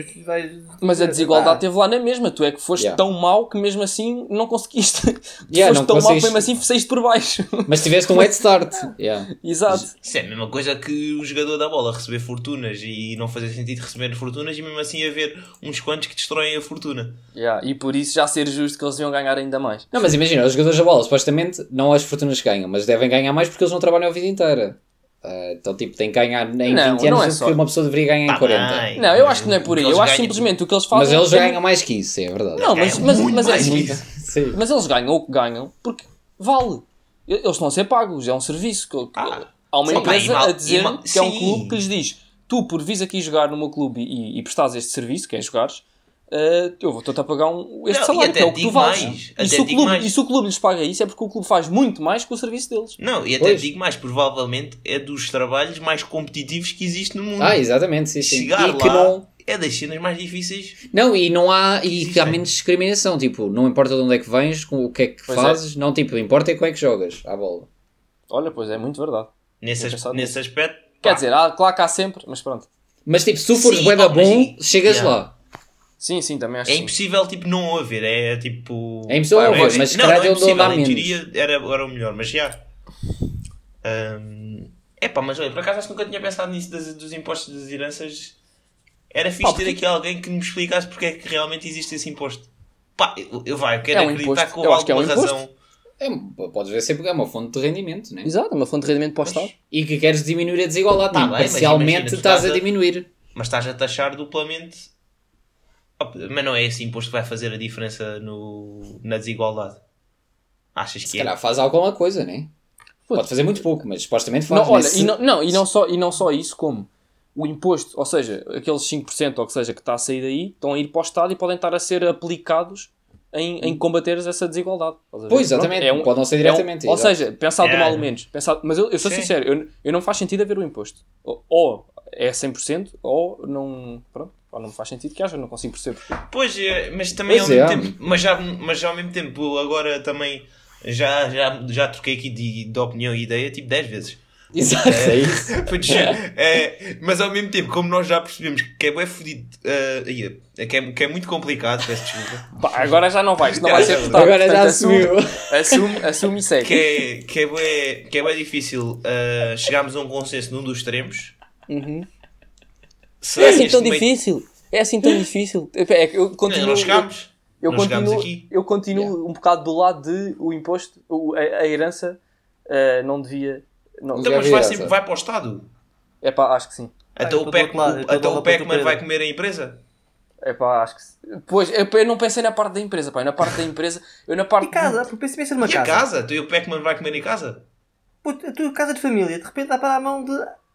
Mas a Ah, desigualdade esteve lá na mesma. Tu é que foste Yeah. tão mau que mesmo assim não conseguiste. tu Yeah, foste não tão mau que mesmo assim saíste por baixo. Mas tiveste um head start. Yeah. Exato. Isso é a mesma coisa que o jogador da bola receber fortunas e não fazer sentido receber fortunas e mesmo assim haver uns quantos que destroem a fortuna. Yeah, E por isso já ser justo que eles iam ganhar ainda mais. Não, mas imagina, os jogadores da bola, supostamente, não as fortunas que ganham, mas devem ganhar mais porque eles não trabalham a vida inteira. Ah, então, tipo, tem que ganhar em Não, 20 anos não é o só- que uma pessoa deveria ganhar em Tá 40. bem. Não, eu acho que não é por aí. Eu acho ganham- simplesmente o que eles Mas fazem. eles é- ganham mais que isso, é verdade. Não, mas, mas, muito mas, é isso. Sim. Mas eles ganham o que ganham porque vale. Eles estão a ser pagos, é um serviço. que- Ah. Há uma Sim, empresa e mal- a dizer mal- que é um clube que lhes diz: tu, por vis aqui jogar no meu clube e, e prestares este serviço, que é jogares, eh, eu vou-te a pagar um, este Não, salário, que é o que tu vales. mais, E se, o clube, mais. e se o clube lhes paga isso, é porque o clube faz muito mais que o serviço deles. Não, e até Pois. digo mais, provavelmente é dos trabalhos mais competitivos que existe no mundo. Ah, exatamente, sim, sim. Chegar E que lá não, é das cenas mais difíceis. não, e não há, e que há menos discriminação, tipo, não importa de onde é que vens, com o que é que Pois é. fazes, não, tipo, importa é como é que jogas à bola. Olha, pois é muito verdade. Nesse, as- nesse aspecto. Quer pá, dizer, há, claro que há sempre, mas pronto. Mas tipo, se tu fores da mas bom, chegas Yeah. lá. Sim, sim, também acho é sim. impossível tipo, não haver. É tipo. É impossível Pá, haver, é- mas se não, não é impossível, em menos. teoria era, era o melhor, mas já. é pá, mas olha, por acaso acho que nunca tinha pensado nisso das- dos impostos das heranças. Era fixe Pá, ter porque- aqui alguém que me explicasse porque é que realmente existe esse imposto. Pá, eu, eu vai, eu quero É um acreditar imposto. que houve Eu acho que é um alguma imposto. razão. É, podes ver sempre que é uma fonte de rendimento, né? Exato, uma fonte de rendimento para o Estado. E que queres diminuir a desigualdade. Tá bem, mas parcialmente imagina, estás a a- diminuir. mas estás a taxar duplamente. Mas não é esse imposto que vai fazer a diferença no, na desigualdade. Achas Se que é? calhar faz alguma coisa, né? Puto. Pode fazer muito pouco, mas supostamente faz. Não, olha, nesse- e não, não, e, não só, e não só isso, como o imposto, ou seja, aqueles 5% ou que seja que está a sair daí, estão a ir para o Estado e podem estar a ser aplicados em, em combater essa desigualdade. Pois, exatamente. é um- Pode não ser é um- diretamente. ou seja, pensado do Yeah. mal ou menos. Pensado, mas eu, eu sou Sim. sincero, eu, eu não faz sentido haver o imposto. Ou, ou é 100% ou não. Pronto, ou não faz sentido que haja, não consigo perceber. Pois, é, mas também Pois ao é. mesmo tempo, mas já, mas já ao mesmo tempo, agora também já, já, já troquei aqui de, de opinião e ideia tipo 10 vezes. Exato, é isso. Pois, é, mas ao mesmo tempo, como nós já percebemos que é bem fodido, eh, é que, é, que é muito complicado, peço desculpa, Pá, agora já não vais, não vai ser votado. Agora já portanto, assumiu. Assume, assume e segue. que é, que é, bem, que é bem difícil eh, chegarmos a um consenso num dos extremos. Uhum. Será É assim tão meio- difícil. É assim tão difícil. É que eu Não, continuo. não chegámos. Eu não chegámos continuo, aqui. eu continuo um bocado do lado de o imposto, o- a, a herança eh, não devia. Não, Então, mas vai, sempre, vai para o Estado. é pá, acho que sim. Até eu o, Pac, lado, eu até o Pac-Man vai comer a empresa? É pá, acho que sim. Pois, eu, eu não pensei na parte da empresa, pá. eu Na parte da empresa, eu na parte. E casa, porque pensa pensa numa E a casa. casa? Tu e o Pac-Man vai comer em casa? Puto, a tua casa de família, de repente dá para a mão de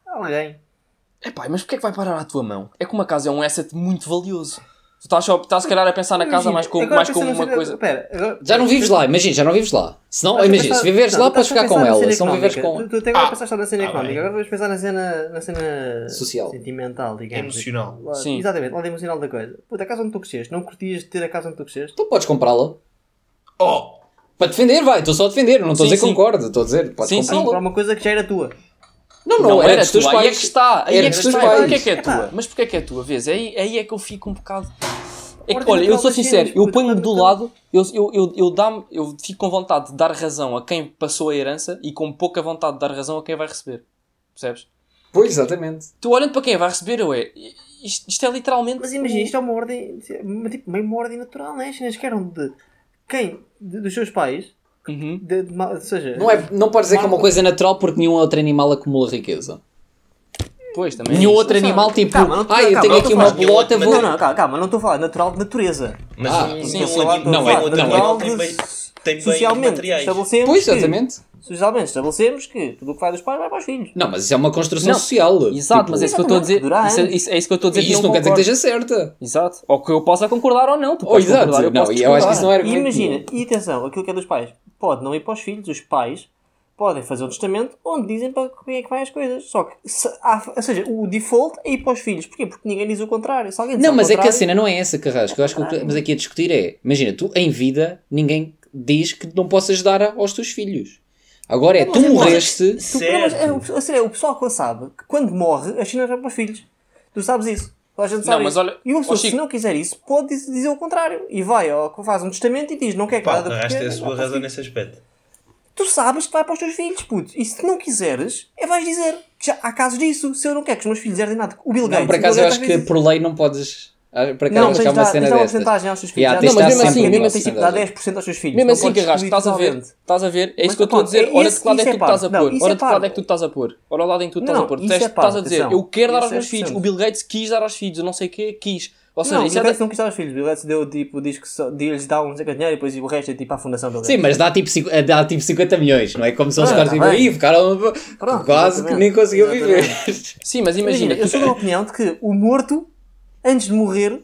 alguém. É pá, mas porquê é que vai parar à tua mão? É que uma casa é um asset muito valioso. Tu estás, só, estás se calhar a pensar na casa Imagina, mais como, mais como uma cena- coisa. Pera, agora- Já não vives lá, imagina, já não vives lá. Se não, imagina, pensar- se viveres não, lá, podes ficar com ela. Se não viveres com. Tu, tu até agora Ah, pensaste só na cena ah, económica, bem. agora vais pensar na cena, na cena Social. sentimental, digamos. Emocional. Lá- Sim. Exatamente, lado emocional da coisa. Puta, a casa onde tu cresceste, não curtias de ter a casa onde tu cresceste? Tu podes comprá-la. Oh! Para defender, vai, estou só a defender, não estou a dizer sim. concordo, estou a dizer, podes Sim, sim. comprá-la. Para uma coisa que já era tua. Não, não, Não, era era dos teus tua, aí é pais. que está. Aí Era é dos que teus está. pais. Porquê é que é tua? Mas porquê é que é tua? Vês? Aí, aí é que eu fico um bocado. É que, olha, eu sou sincero, eu ponho-me do lado, eu, eu, eu, eu, dá eu fico com vontade de dar razão a quem passou a herança e com pouca vontade de dar razão a quem vai receber. Percebes? Pois, exatamente. Tu olhando para quem vai receber, eu é. Isto, isto é literalmente. Mas imagina, isto é uma ordem, uma- tipo, meio uma ordem natural, não é? As cenas que eram de quem? De- dos seus pais, Uhum. de, de, ou seja, Não, é, não podes dizer que é uma coisa natural porque nenhum outro animal acumula riqueza. Pois, também. é Nenhum outro animal, tipo, Calma, ah, eu calma, tenho aqui uma bolota, vou. não, não, calma, não estou a falar natural de natureza. Mas Ah, um, sim, sim. anim- Não, é- não, é- tem bem, tem bem Socialmente materiais. Pois, que, exatamente. Socialmente estabelecemos que tudo o que vai dos pais vai para os filhos. Não, mas isso é uma construção Não, social. Exato, Tipo, mas é isso que eu estou a dizer. Durar Isso é, isso- é isso que eu estou a dizer. E isso não, quer dizer que esteja certa. Exato. Ou que eu possa concordar ou não. Tu Oh, exato. concordar, eu Não, posso e eu acho que isso não é E imagina, e atenção, aquilo que é dos pais pode não ir para os filhos, os pais podem fazer um testamento onde dizem para quem é que vai as coisas. Só que, se há- ou seja, o default é ir para os filhos. Porquê? Porque ninguém diz o contrário. Se alguém Não, mas é que a cena não é essa, Carrasco. Eu acho que o que estamos aqui a discutir é: imagina, tu em vida, ninguém diz que não possas dar aos teus filhos. Agora é, tu Mas é- morreste. Tu- não, mas é, Certo. o- a sério, o pessoal que sabe que quando morre, a China vai para os filhos. Tu sabes isso. Toda a gente sabe Não, mas isso. olha- e uma pessoa, ó, se não quiser isso, pode dizer, o contrário. E vai, ó, faz um testamento e diz: não quer que nada acho que porque é a sua razão nesse aspecto. Tu sabes que vai para os teus filhos, puto. E se não quiseres, é vais dizer. Que já há casos disso. Se eu não quero que os meus filhos herdem nada, o Bill Gates. Não, por acaso eu acho que por lei não podes. Ah, acaso Não, que de uma cena de dar uma porcentagem aos teus filhos. Yeah, não, mas mesmo assim, mesmo assim, tipo, dá porcentagem. 10% aos teus filhos. Mesmo assim, Carrasco, estás a ver? Estás a ver? É isso Mas que eu estou a dizer. é Ora, de que lado é que é tu estás a pôr? Ora, é de que lado é que tu estás a pôr? Ora, ao lado em que tu estás a pôr. Tu é estás a dizer, eu quero dar aos é meus filhos. 100%. O Bill Gates quis dar aos filhos, eu não sei o quê, quis. Ou seja, não, isso Bill é Gates não quis dar aos filhos. Bill Gates deu tipo, diz que só, lhes dá um dinheiro e depois o resto é tipo à fundação Bill Sim, Gates. mas dá tipo, cinqu- dá tipo 50 milhões, não é? Como Ah, ficaram tá tipo. "Ih, ficaram quase que exatamente. nem conseguiu viver. Sim, mas imagina. Imagina, eu sou da opinião de que o morto, antes de morrer,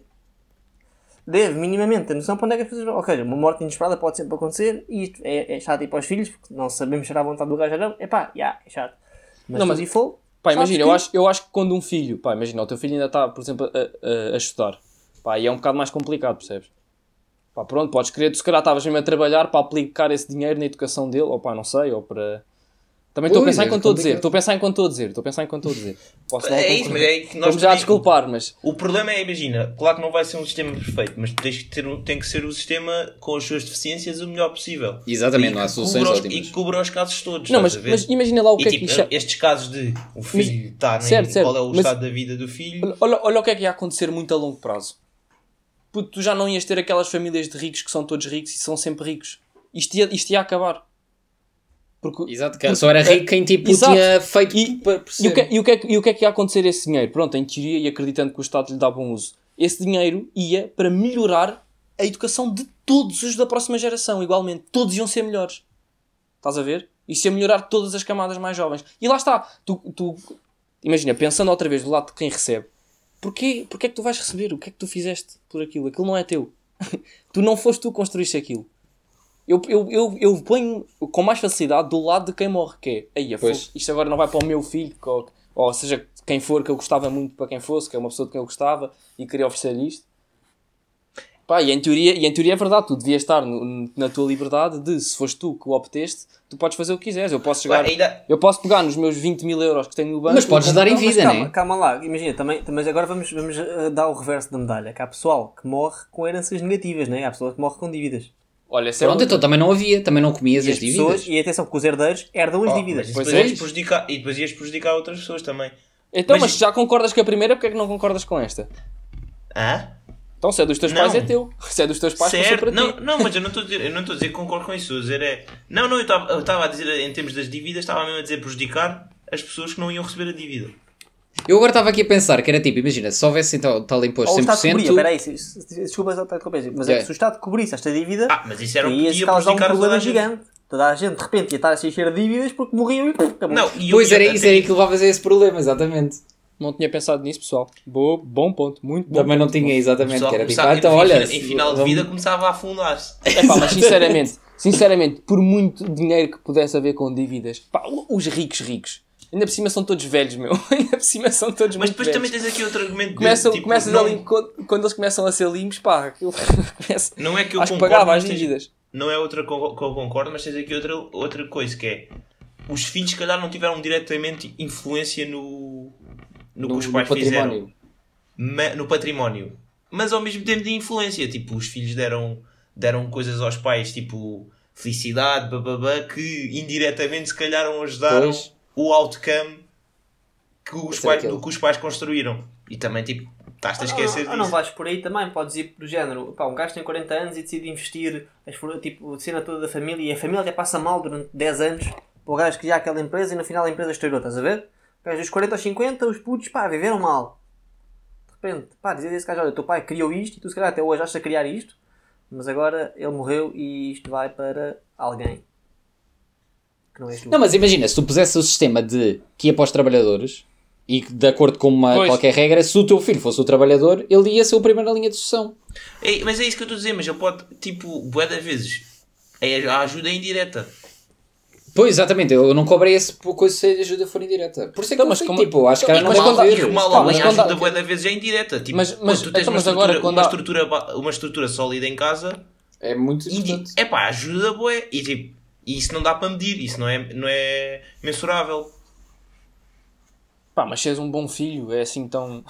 deve minimamente ter noção para onde é que as coisas vão. Ou seja, uma morte inesperada pode sempre acontecer e isto é, é chato ir para os filhos, porque não sabemos se será a vontade do gajo ou não. É pá, já, é chato. Mas, Não, mas- mas... for, Pá, imagina, que- eu, acho, eu acho que quando um filho, pá, imagina, o teu filho ainda está, por exemplo, a, a, a estudar, pá, e é um bocado mais complicado, percebes? Pá, pronto, podes querer, tu se calhar estavas mesmo a trabalhar para aplicar esse dinheiro na educação dele, ou pá, não sei, ou para. Também estou a pensar é em quanto estou a dizer, estou a pensar em quanto estou a dizer, estou a pensar em quanto estou a dizer. Posso não É isso, mas é que nós Estou-me já a desculpar, mas. O problema é, imagina, claro que não vai ser um sistema perfeito, mas tens que ter, tem que ser o sistema com as suas deficiências o melhor possível. Exatamente, E não há que soluções os- ótimas. E que cubra os casos todos. Não, mas, a ver? mas imagina lá o E, que é tipo, que. isto é- estes casos de o filho está Certo, certo, qual é o mas- estado da vida do filho. Olha, olha o que é que ia acontecer muito a longo prazo. Puto, tu já não ias ter aquelas famílias de ricos que são todos ricos e são sempre ricos. Isto ia, isto ia acabar. Porque, Exato, que só era rico quem tipo Exato. tinha feito E- para E o, que, ser. e, o que é, que- e o que é que ia acontecer esse dinheiro? Pronto, em teoria e acreditando que o Estado lhe dá bom uso. Esse dinheiro ia para melhorar a educação de todos os da próxima geração, igualmente. Todos iam ser melhores. Estás a ver? Isso ia melhorar todas as camadas mais jovens. E lá está. Tu, tu, imagina, pensando outra vez do lado de quem recebe. Porquê, porquê é que tu vais receber? O que é que tu fizeste por aquilo? Aquilo não é teu. tu não foste tu que construíste aquilo. Eu, eu, eu, eu ponho com mais facilidade do lado de quem morre, que é, aí, Pois. isto agora não vai para o meu filho, ou, ou seja, quem for que eu gostava muito para quem fosse, que é uma pessoa de quem eu gostava e queria oferecer-lhe isto. Pá, e em teoria, e em teoria é verdade, tu devias estar no- na tua liberdade de, se foste tu que o obteste, tu podes fazer o que quiseres. Eu posso chegar, Pá, ainda- eu posso pegar nos meus 20 mil euros que tenho no banco Mas podes dar em vida, calma, né? calma lá, imagina, também, mas agora vamos, vamos eh, dar o reverso da medalha, que há pessoal que morre com heranças negativas, né? há pessoal que morre com dívidas. Olha, essa é Pronto, então também não havia, também não comias E as as dívidas. pessoas, e atenção que os herdeiros herdam as Oh, dívidas. Pois depois é prejudicar, e depois ias prejudicar outras pessoas também. Então, Mas- mas se já concordas com a primeira, porque é que não concordas com esta? Hã? Então, se é dos teus Não. pais, é teu. Se é dos teus pais, Certo, para não, ti. não, mas eu não estou a dizer, eu não estou a dizer que concordo com isso, dizer é. Não, não, eu estava eu estava a dizer em termos das dívidas, estava mesmo a dizer prejudicar as pessoas que não iam receber a dívida. Eu agora estava aqui a pensar que era tipo, imagina, se houvesse então tal imposto Ou o Estado cobria, 100%. peraí, se- se- se- desculpa mas é É. que se o Estado cobrisse esta dívida, Ah, mas isso era o que ia causar um problema gigante. Toda a gente de repente ia estar a se encher de dívidas porque morriam e pum, acabou. Não, e Pois era isso, era aí que levavas a esse problema, exatamente. Não tinha pensado nisso, pessoal. Boa, bom ponto. Muito bom. Também não ponto. tinha, o exatamente. pessoal Que era tipo, ah, então em olha. em final de vida começava a afundar-se. É pá, mas sinceramente, sinceramente, por muito dinheiro que pudesse haver com dívidas, pá, os ricos ricos, ainda por cima são todos velhos, meu. Ainda por cima são todos Mas depois também velhos. tens aqui outro argumento. Começam, tipo, começas não, ali, quando, quando eles começam a ser limpos, pá, aquilo começa- Não é que eu acho que concordo, pagava mas as dívidas. Não é outra que eu concordo, mas tens aqui outra, outra coisa que é os filhos, se calhar, não tiveram diretamente influência no, no, que No, os no pais fizeram. património. ma- no património, mas ao mesmo tempo de influência. Tipo, os filhos deram, deram coisas aos pais, tipo felicidade, bababá, que indiretamente se calhar ajudaram Pois. O outcome que os, pais, que os pais construíram. E também, tipo, estás-te a esquecer Ah, não disso. vais por aí também, podes ir do género. Pá, um gajo tem 40 anos e decide investir as, tipo, a cena toda da família e a família até passa mal durante 10 anos para o gajo criar aquela empresa e no final a empresa estourou, estás a ver? O gajo dos 40 aos 50, os putos, pá, viveram mal. De repente, pá, dizer a esse gajo, olha, o teu pai criou isto e tu se calhar até hoje achas a criar isto, mas agora ele morreu e isto vai para alguém. Que não és tu. Não, mas imagina, se tu pusesse o sistema de que ia para os trabalhadores e que, de acordo com uma, Pois. qualquer regra, se o teu filho fosse o trabalhador, ele ia ser o primeiro na linha de sucessão. É, mas é isso que eu estou a dizer, mas ele pode, tipo, bué de vezes. É a ajuda indireta. Pois, exatamente, eu não cobrei esse coisa se a ajuda for indireta. Por isso é que eu mas como- tipo, acho que Então, era não mal além mas a quando há- ajuda bué de vezes é indireta. Tipo, Mas- quando mas- tu tens então, uma, mas agora estrutura, uma, há- estrutura, uma estrutura sólida em casa, É muito importante. é pá, ajuda bué. E tipo, e isso não dá para medir, isso não é, não é mensurável. Pá, mas se és um bom filho, é assim tão.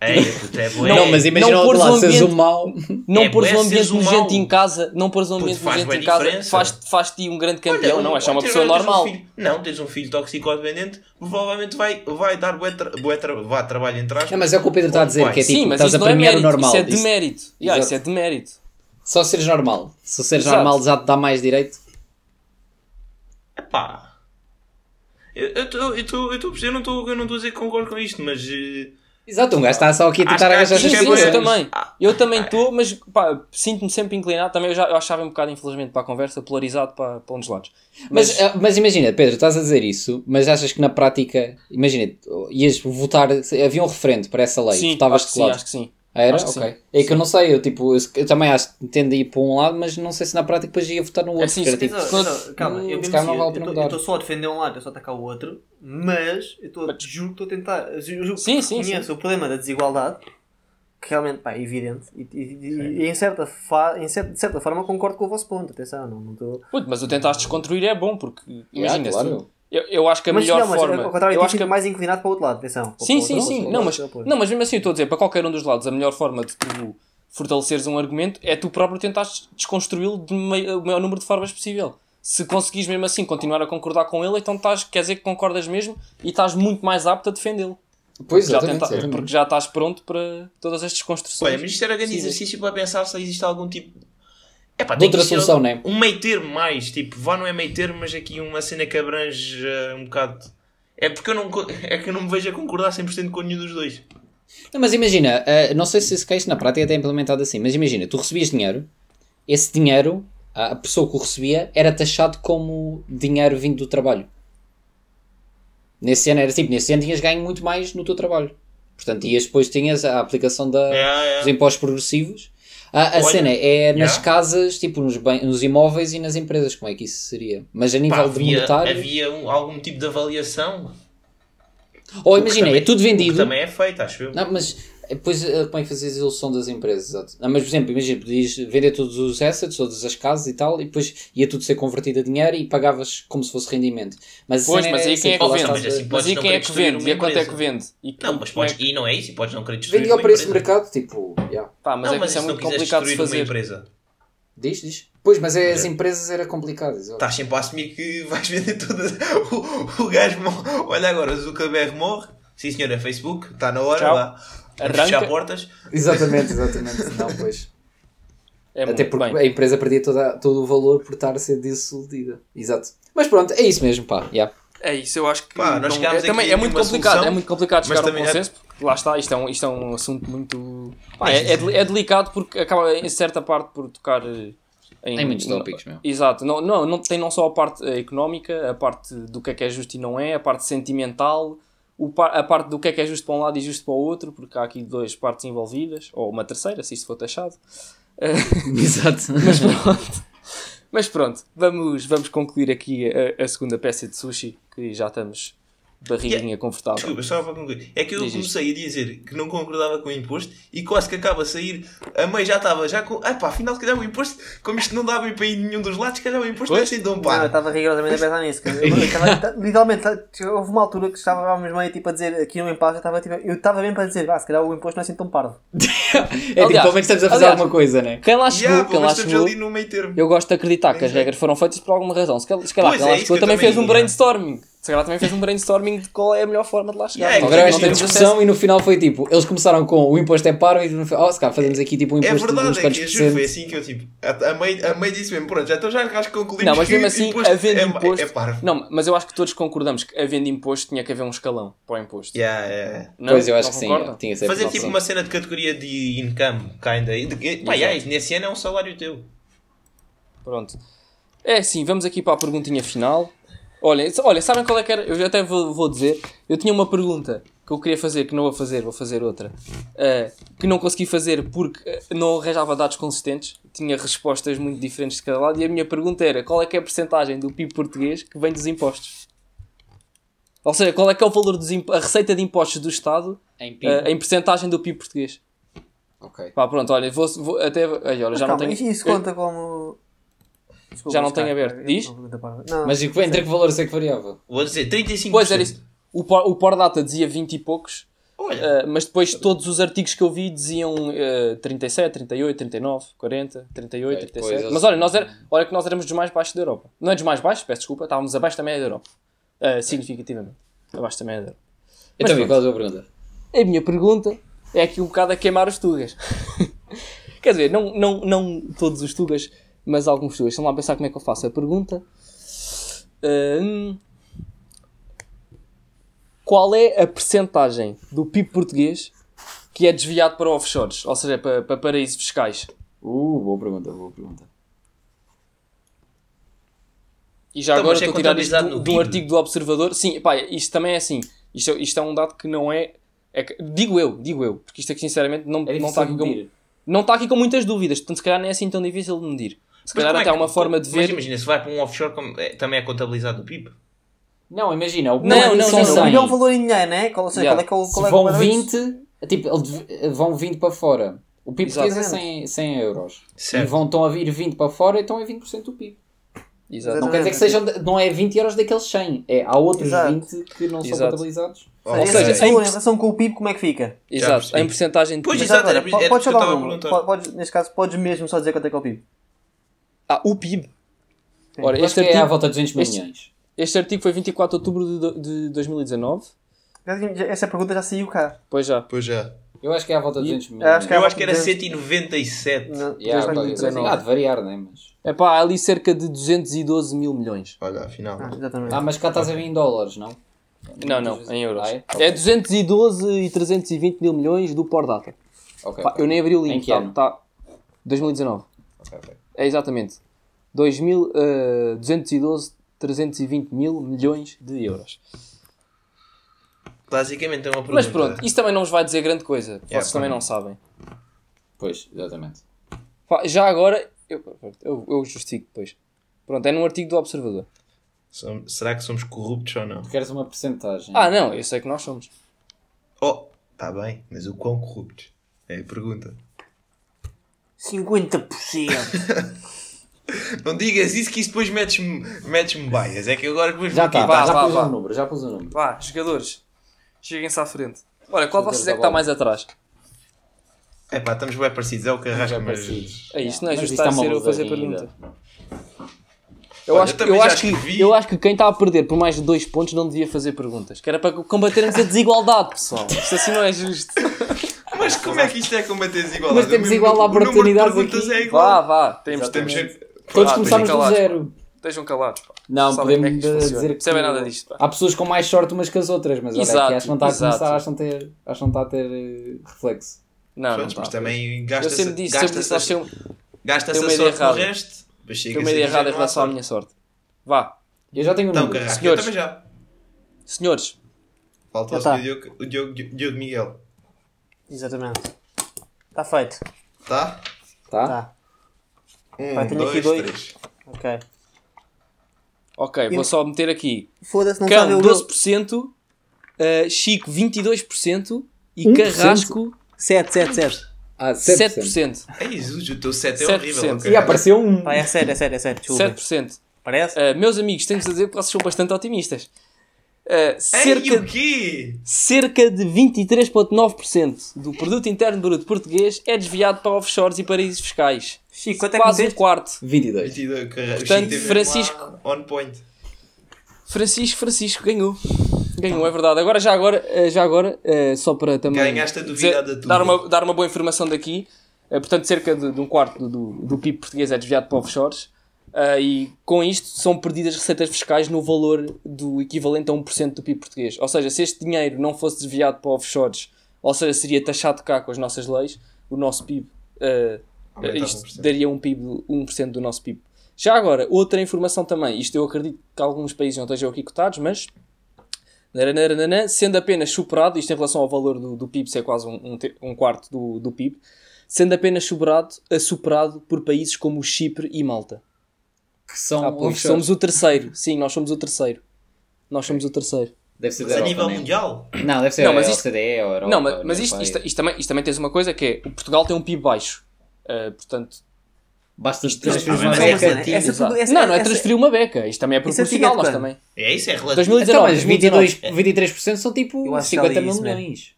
É, é bué. Não, mas imagina não o outro pôres lado, um seres ambiente- um mau. Não É pôres um ambiente seres um nojento mau. em casa, não pôres um ambiente nojento bué em casa, diferença. faz- faz-te um grande campeão, Olha, não, és só uma pessoa um normal. filho- não, tens um filho toxicodependente, provavelmente vai, vai dar bué, tra bué tra vá, trabalho em trás. Não, mas é o que o Pedro está a dizer, Pai. que é tipo, Sim, mas estás isso a não é premiar mérito, o normal. isso é de Isso- mérito. Yeah, isso é de mérito. Só seres normal. Se seres Exato. normal já te dá mais direito. Epá. Eu, eu, eu, tô- eu, tô- eu não estou eu a dizer que concordo com isto, mas eh, Exato, um gajo está só aqui a tentar acho que sim, é eu bom. também. Ah, Eu também estou, mas pá, sinto-me sempre inclinado. Também eu, já, eu achava um bocado, infelizmente, para a conversa, polarizado para, para um dos lados. Mas, ah, mas imagina, Pedro, estás a dizer isso, mas achas que na prática, imagina, ias votar, havia um referendo para essa lei, sim, votavas de que sim, lado? acho que sim. Ah, Era? acho ok. sim. É que eu não sei, eu, tipo, eu, eu também acho que tendo a ir para um lado, mas não sei se na prática depois ia votar no outro. era se- tipo, atenção, calma, hum, eu não tô- eu estou só a defender um lado, eu estou a atacar o outro, mas eu estou Mas- juro que estou a tentar. Juro Sim, sim, conheço o problema da desigualdade, que realmente pá, é evidente, e, e- e- e em certa fa, em certa, de certa forma concordo com o vosso ponto. Atenção, não não estou. Mas o tentar desconstruir é bom, porque imagina, se- claro. Eu, eu acho que a Mas melhor não, mas forma. ao contrário, eu acho que mais inclinado para o outro lado, atenção. Sim, o sim, outro sim. Não mas, o não, mas mesmo assim, eu estou a dizer, para qualquer um dos lados, a melhor forma de tu fortaleceres um argumento é tu próprio tentares desconstruí-lo de o maior número de formas possível. Se conseguires mesmo assim continuar a concordar com ele, então estás, quer dizer que concordas mesmo e estás muito mais apto a defendê-lo. Pois, já exatamente, tenta- exatamente. porque já estás pronto para todas as desconstruções. Olha, mas isto era grande Sim, exercício para pensar se existe algum tipo. É pá, De tem outra solução, né? Um meio termo mais, tipo, vá não é meio termo, mas aqui uma cena que abrange eh, um bocado. É porque eu não, é que eu não me vejo a concordar 100% com nenhum dos dois. Não, mas imagina, ah, não sei se esse case na prática é até implementado assim, mas imagina, tu recebias dinheiro, esse dinheiro, a pessoa que o recebia, era taxado como dinheiro vindo do trabalho. Nesse ano era tipo, nesse ano tinhas ganho muito mais no teu trabalho. Portanto, ias depois tinhas a aplicação da, É, é. dos impostos progressivos. A, a cena é nas yeah. casas, tipo nos, bem, nos imóveis e nas empresas, como é que isso seria? Mas a nível Pá, de havia, monetário. havia um- algum tipo de avaliação. Ou O que imagina, é tudo vendido. também é feito, acho eu. Não, mas depois eh, como é que fazias a ilusão das empresas? Exato. Não, mas por exemplo, imagina, podias vender todos os assets, todas as casas e tal, e depois ia tudo ser convertido a dinheiro e pagavas como se fosse rendimento. Mas Pois, mas era aí quem é que mas vende? a- assim, Mas aí quem é que vende? E a quanto é que vende? E, Não, mas é podes, que- e não é isso, e podes não querer destruir Vendia ao preço empresa. mercado, tipo. yeah. Pá, mas não, é que mas isso é muito complicado de fazer. empresa, Diz, diz. Pois, mas é, as empresas era complicado. exato. estás sempre a assumir que vais vender todas. O, o gajo morre. Olha agora, o Zuckerberg morre. Sim, senhor, é Facebook. Está na hora. Tchau. Lá. Arranca. fechar portas. Exatamente, exatamente. Não, pois. É Até porque bem. a empresa perdia toda, todo o valor por estar a ser dissolvida. Exato. Mas pronto, é isso mesmo, pá. Yeah. É isso, eu acho que. Pá, nós não- é, também é muito complicado, solução, é muito complicado chegar a um é- consenso, porque lá está, isto é um, isto é um assunto muito. Pá, é, é, é delicado porque acaba em certa parte por tocar eh, em, Tem muitos tópicos, meu. Exato, não, não, não tem não só a parte económica, a parte do que é que é justo e não é, a parte sentimental, o, a parte do que é que é justo para um lado e justo para o outro, porque há aqui duas partes envolvidas, ou uma terceira, se isso for taxado. Exato. Mas pronto. Mas pronto, vamos, vamos concluir aqui a, a segunda peça de sushi, que já estamos barriguinha confortável. Desculpa, só para concluir. É que eu Diz isto. comecei a dizer que não concordava com o imposto e quase que acaba a sair. A mãe já estava já com. Ah pá, afinal, se calhar o imposto, como isto não dava para ir nenhum dos lados, se calhar o imposto não é assim tão Não, eu pá. estava rigorosamente a pensar nisso. Eu, estava, literalmente, houve uma altura que estava mesmo meio tipo a dizer aqui no impasse, eu estava tipo, eu estava bem para dizer, ah, se calhar o imposto não é assim tão parvo. É tipo, pelo menos estamos a fazer aliás- alguma coisa, né? Quem lá chegou, Yeah, quem lá ali no meio termo. eu gosto de acreditar que as é. regras foram feitas por alguma razão. Se calhar, quem é, lá chegou que eu também fez um brainstorming. Se calhar também fez um brainstorming de qual é a melhor forma de lá chegar. Yeah, Nós Agora esta discussão e no final foi tipo, eles começaram com o imposto é paro e no final, oh, se calhar fazemos aqui tipo um É imposto de uns verdade, é que juro, foi assim que eu tipo. A a mãe, a mãe disse mesmo, pronto, já estou já acho que concluímos Não, mas mesmo assim, imposto havendo é, imposto. É, parvo. não, mas eu acho que todos concordamos que havendo imposto tinha que haver um escalão para o imposto. Yeah, yeah. Não? Pois eu acho que sim, é, tinha que ser Fazer tipo opção. uma cena de categoria de income, kinda. e de- Pá, yeah, nesse ano é um salário teu. Pronto. É assim, vamos aqui para a perguntinha final. Olha, olha sabem qual é que era? Eu até vou, vou dizer. Eu tinha uma pergunta que eu queria fazer, que não vou fazer, vou fazer outra. eh, que não consegui fazer porque eh, não arranjava dados consistentes. Tinha respostas muito diferentes de cada lado. E a minha pergunta era: qual é que é a percentagem do PIB português que vem dos impostos? Ou seja, qual é que é o valor dos imp- a receita de impostos do Estado Em eh, em percentagem do PIB português? Ok. Pá, pronto, olha, vou, vou até. Olha, Mas já calma, não tenho. isso conta como. Desculpa, Já não mas tenho aberto. Diz? não, Mas e que- entre que valores é que variava? Vou dizer 35%. Pois era isso. O, por, o Pordata dizia 20 e poucos, Olha, eh, mas depois todos os artigos que eu vi diziam eh, 37, 38, 39, 40, 38, É, depois 37. eles- Mas olha, nós era, olha que nós éramos dos mais baixos da Europa. Não é dos mais baixos, peço desculpa, estávamos abaixo da média da Europa. Eh, significativamente. Abaixo da média da Europa. Então, pronto. qual é a tua pergunta? A minha pergunta é aqui um bocado a queimar os tugas. Quer dizer, não, não, não todos os tugas, mas alguns tugas. Estão lá a pensar como é que eu faço a pergunta. Hum, qual é a percentagem do PIB português que é desviado para offshores, ou seja, para, para paraísos fiscais? Uh, boa pergunta, boa pergunta. E já Então, agora é estou a tirar isto do, do artigo do Observador. Sim, pá, isto também é assim. Isto, isto é um dado que não é. é que- digo eu, digo eu, porque isto aqui sinceramente não, É não está aqui com, não está aqui com muitas dúvidas, portanto se calhar nem é assim tão difícil de medir. Se Mas calhar como é até há que- uma forma de Mas ver. imagina, se vai para um offshore, como- é- também é contabilizado no PIB? Não, imagina, o Não, não, são não, não. 100. é um valor em dinheiro, né? Qual, seja, Yeah. qual é que é o- qual Se é vão que é o- 20, tipo, vão 20 para fora. O PIB português é Exatamente. 100, 100 euros. Certo. E vão, estão a vir 20 para fora, então é 20% do PIB. Exato. Não quer dizer que sejam, não é 20 euros daqueles 100. É, há outros Exato. 20 que não são Exato. contabilizados. Ou Ou seja, em relação com o PIB, como é que fica? Exato, em porcentagem de Pois, PIB. Mas exato, era- era podes isso só que eu dar estava a um. perguntar. po- Podes, neste caso, podes mesmo só dizer quanto é que é o PIB. Ah, o PIB. Ora, Eu acho este que é à artigo, volta de 200 este- milhões. este artigo foi 24 de outubro de, de 2019. Essa pergunta já saiu cá. Pois já. Pois já. Eu acho que é à volta de E- 200 milhões. acho que é Eu acho que era volta de 197. Não, Yeah, qualquer 2019. coisa. Há de variar, não é? Mas... É pá, há ali cerca de 212 mil milhões. Olha, afinal. Ah, exatamente. Ah, mas cá estás a ver em dólares, não? Não, não, em euros. Ah, é? é? Ok. 212 e 320 mil milhões do Por Data. Ok, Pá, ok. eu nem abri o link. Em que tá, ano? tá- 2019. Ok, ok. É exatamente. 2000, eh, 212, 320 mil milhões de euros. Basicamente é uma pergunta. Mas pronto, isso também não vos vai dizer grande coisa. Vocês Yeah, também não sabem. Pois, exatamente. Já agora, eu, eu, eu justifico depois. Pronto, é num artigo do Observador. Som- Será que somos corruptos ou não? Tu queres uma porcentagem? Ah, não, eu sei que nós somos. Oh, tá bem, mas o quão corruptos? É a pergunta. 50%. Não digas isso que isso depois metes-me metes bias. É que agora depois Já aqui, está, Vá, já vá, pus vá. um número, já pus um número. Vá, jogadores, cheguem-se à frente. Olha, qual vocês é que está mais atrás? É pá, estamos bem parecidos. É o Carrasco, Já mas... parecidos. É isto, não é justo estar a uma ser eu a fazer pergunta. ainda. Eu, Olha, acho, eu que, eu, acho que, eu acho que quem está a perder por mais de dois pontos não devia fazer perguntas. Que era para combatermos a desigualdade, pessoal. Isto assim não é justo. Mas como é que isto é combater desigualdade? Mas temos igual de oportunidades aqui. É igual. Vá, vá. Temos, Temos Todos Ah, começámos estejam do zero. Estejam calados. Pá. Não, Sabem é podemos funciona. dizer que. Percebem nada disto. Pá. Há pessoas com mais sorte umas que as outras, mas olha, Exato, aqui acho que não está a exato. começar, acho que não ter, acho que não está a ter eh, reflexo. Não, não Pronto, está. mas também Eu gasta-se sempre disse, sempre disse, nós gasta-se a uma ideia sorte errada. resto. chega-se uma a ideia errada em não relação à minha sorte. Vá, Eu já tenho um Então, número. Eu Senhores. senhores, Falta o tá. Diogo, o Diogo, Diogo Miguel. Exatamente. Está feito. Tá? Tá? Tá. Um, Vai, tenho dois, aqui dois. três. Ok. ok, vou só meter aqui. Foda-se, não sabe Cão o 12%, uh, Chico 22% e 1%? Carrasco 7, 7, 7. Ah, 7%. Ai, Jesus, o teu 7 é 7%. horrível. ok. E apareceu um. Pá, é sério, é sério, é sério. Desculpa. 7%. Parece? Uh, meus amigos, tenho-vos a dizer que vocês são bastante otimistas. Uh, Ei, cerca, o quê? cerca de 23,9% do produto interno bruto português é desviado para offshores e paraísos fiscais. Chico, quanto é que Quase um quarto. 22. 22, Carrasco. Portanto, Francisco- On point. Francisco, Francisco, ganhou. Ganhou, é verdade. Agora, já agora, eh, já agora eh, só para também Ganhaste a da tua. dar, uma, dar uma boa informação daqui. Portanto, cerca de, de um quarto do, do PIB português é desviado para offshores. Eh, e com isto são perdidas receitas fiscais no valor do equivalente a 1% do PIB português. Ou seja, se este dinheiro não fosse desviado para offshores, ou seja, seria taxado cá com as nossas leis, o nosso PIB eh, Aumentava isto 1%. daria um PIB, de 1% do nosso PIB. Já agora, outra informação também, isto eu acredito que alguns países não estejam aqui cotados, mas Naranana, sendo apenas superado, isto em relação ao valor do, do PIB, ser quase um, um, um quarto do, do PIB, sendo apenas superado, superado por países como Chipre e Malta. Que são Ah, pois, somos o terceiro. Sim, nós somos o terceiro. Nós somos o terceiro. Deve ser Mas a nível né? mundial? Não, deve ser Não, a mas isto- OCDE ou Europa. não, mas, mas isto, isto, isto também, isto também tens uma coisa que é o Portugal tem um PIB baixo. Eh, portanto, Basta transferir uma beca. exato. essa- não, não é essa- transferir uma beca. Isto também é proporcional, é nós também. É isso, é relativo. 2019. Então, mas 22, 2019. 23% são tipo Eu acho que já 50 li mil milhões.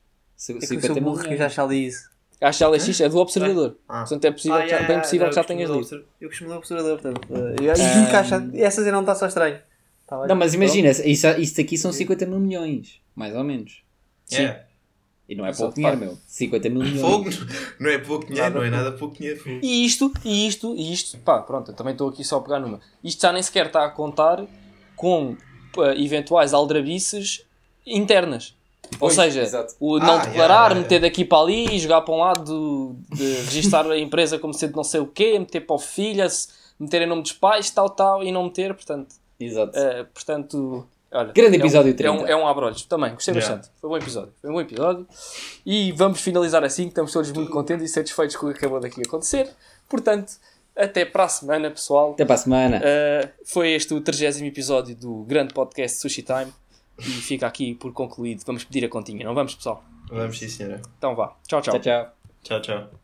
É que eu 50 sou mil que eu já milhões. já li isso. Acho que já leste isto, é do Observador. Ah. Portanto, é possível, já, bem possível que já tenhas lido. Eu costumo ler o observador, portanto. eh, Eu acho que. Essa não está só estranho. Tá. Não, mas imagina, isso, isso aqui são 50 mil milhões. Mais ou menos. É. E não é pouco dinheiro, meu. 50 mil milhões. Fogo não é pouco dinheiro, não é nada pouco dinheiro. E isto, e isto, e isto, pá, pronto, eu também estou aqui só a pegar numa. Isto já nem sequer está a contar com pá, eventuais aldrabices internas. Ou seja, exato. o não Ah, declarar, yeah, yeah, meter daqui para ali, jogar para um lado, de registrar a empresa como sendo não sei o quê, meter para o filho, meter em nome dos pais, tal, tal, e não meter, portanto, Exato. eh, portanto, olha, Grande é um- episódio é 30. um, é um abrolhos, também, gostei Yeah. bastante, foi um bom episódio, foi um bom episódio, e vamos finalizar assim, que estamos todos muito contentes e satisfeitos com o que acabou daqui a acontecer, portanto, até para a semana, pessoal, Até para a semana. Uh, foi este o 30 episódio do grande podcast Sushi Time e fica aqui por concluído. Vamos pedir a continha, não vamos, pessoal? Vamos sim, senhora. Então vá. Tchau, tchau. Tchau, tchau. Tchau, tchau.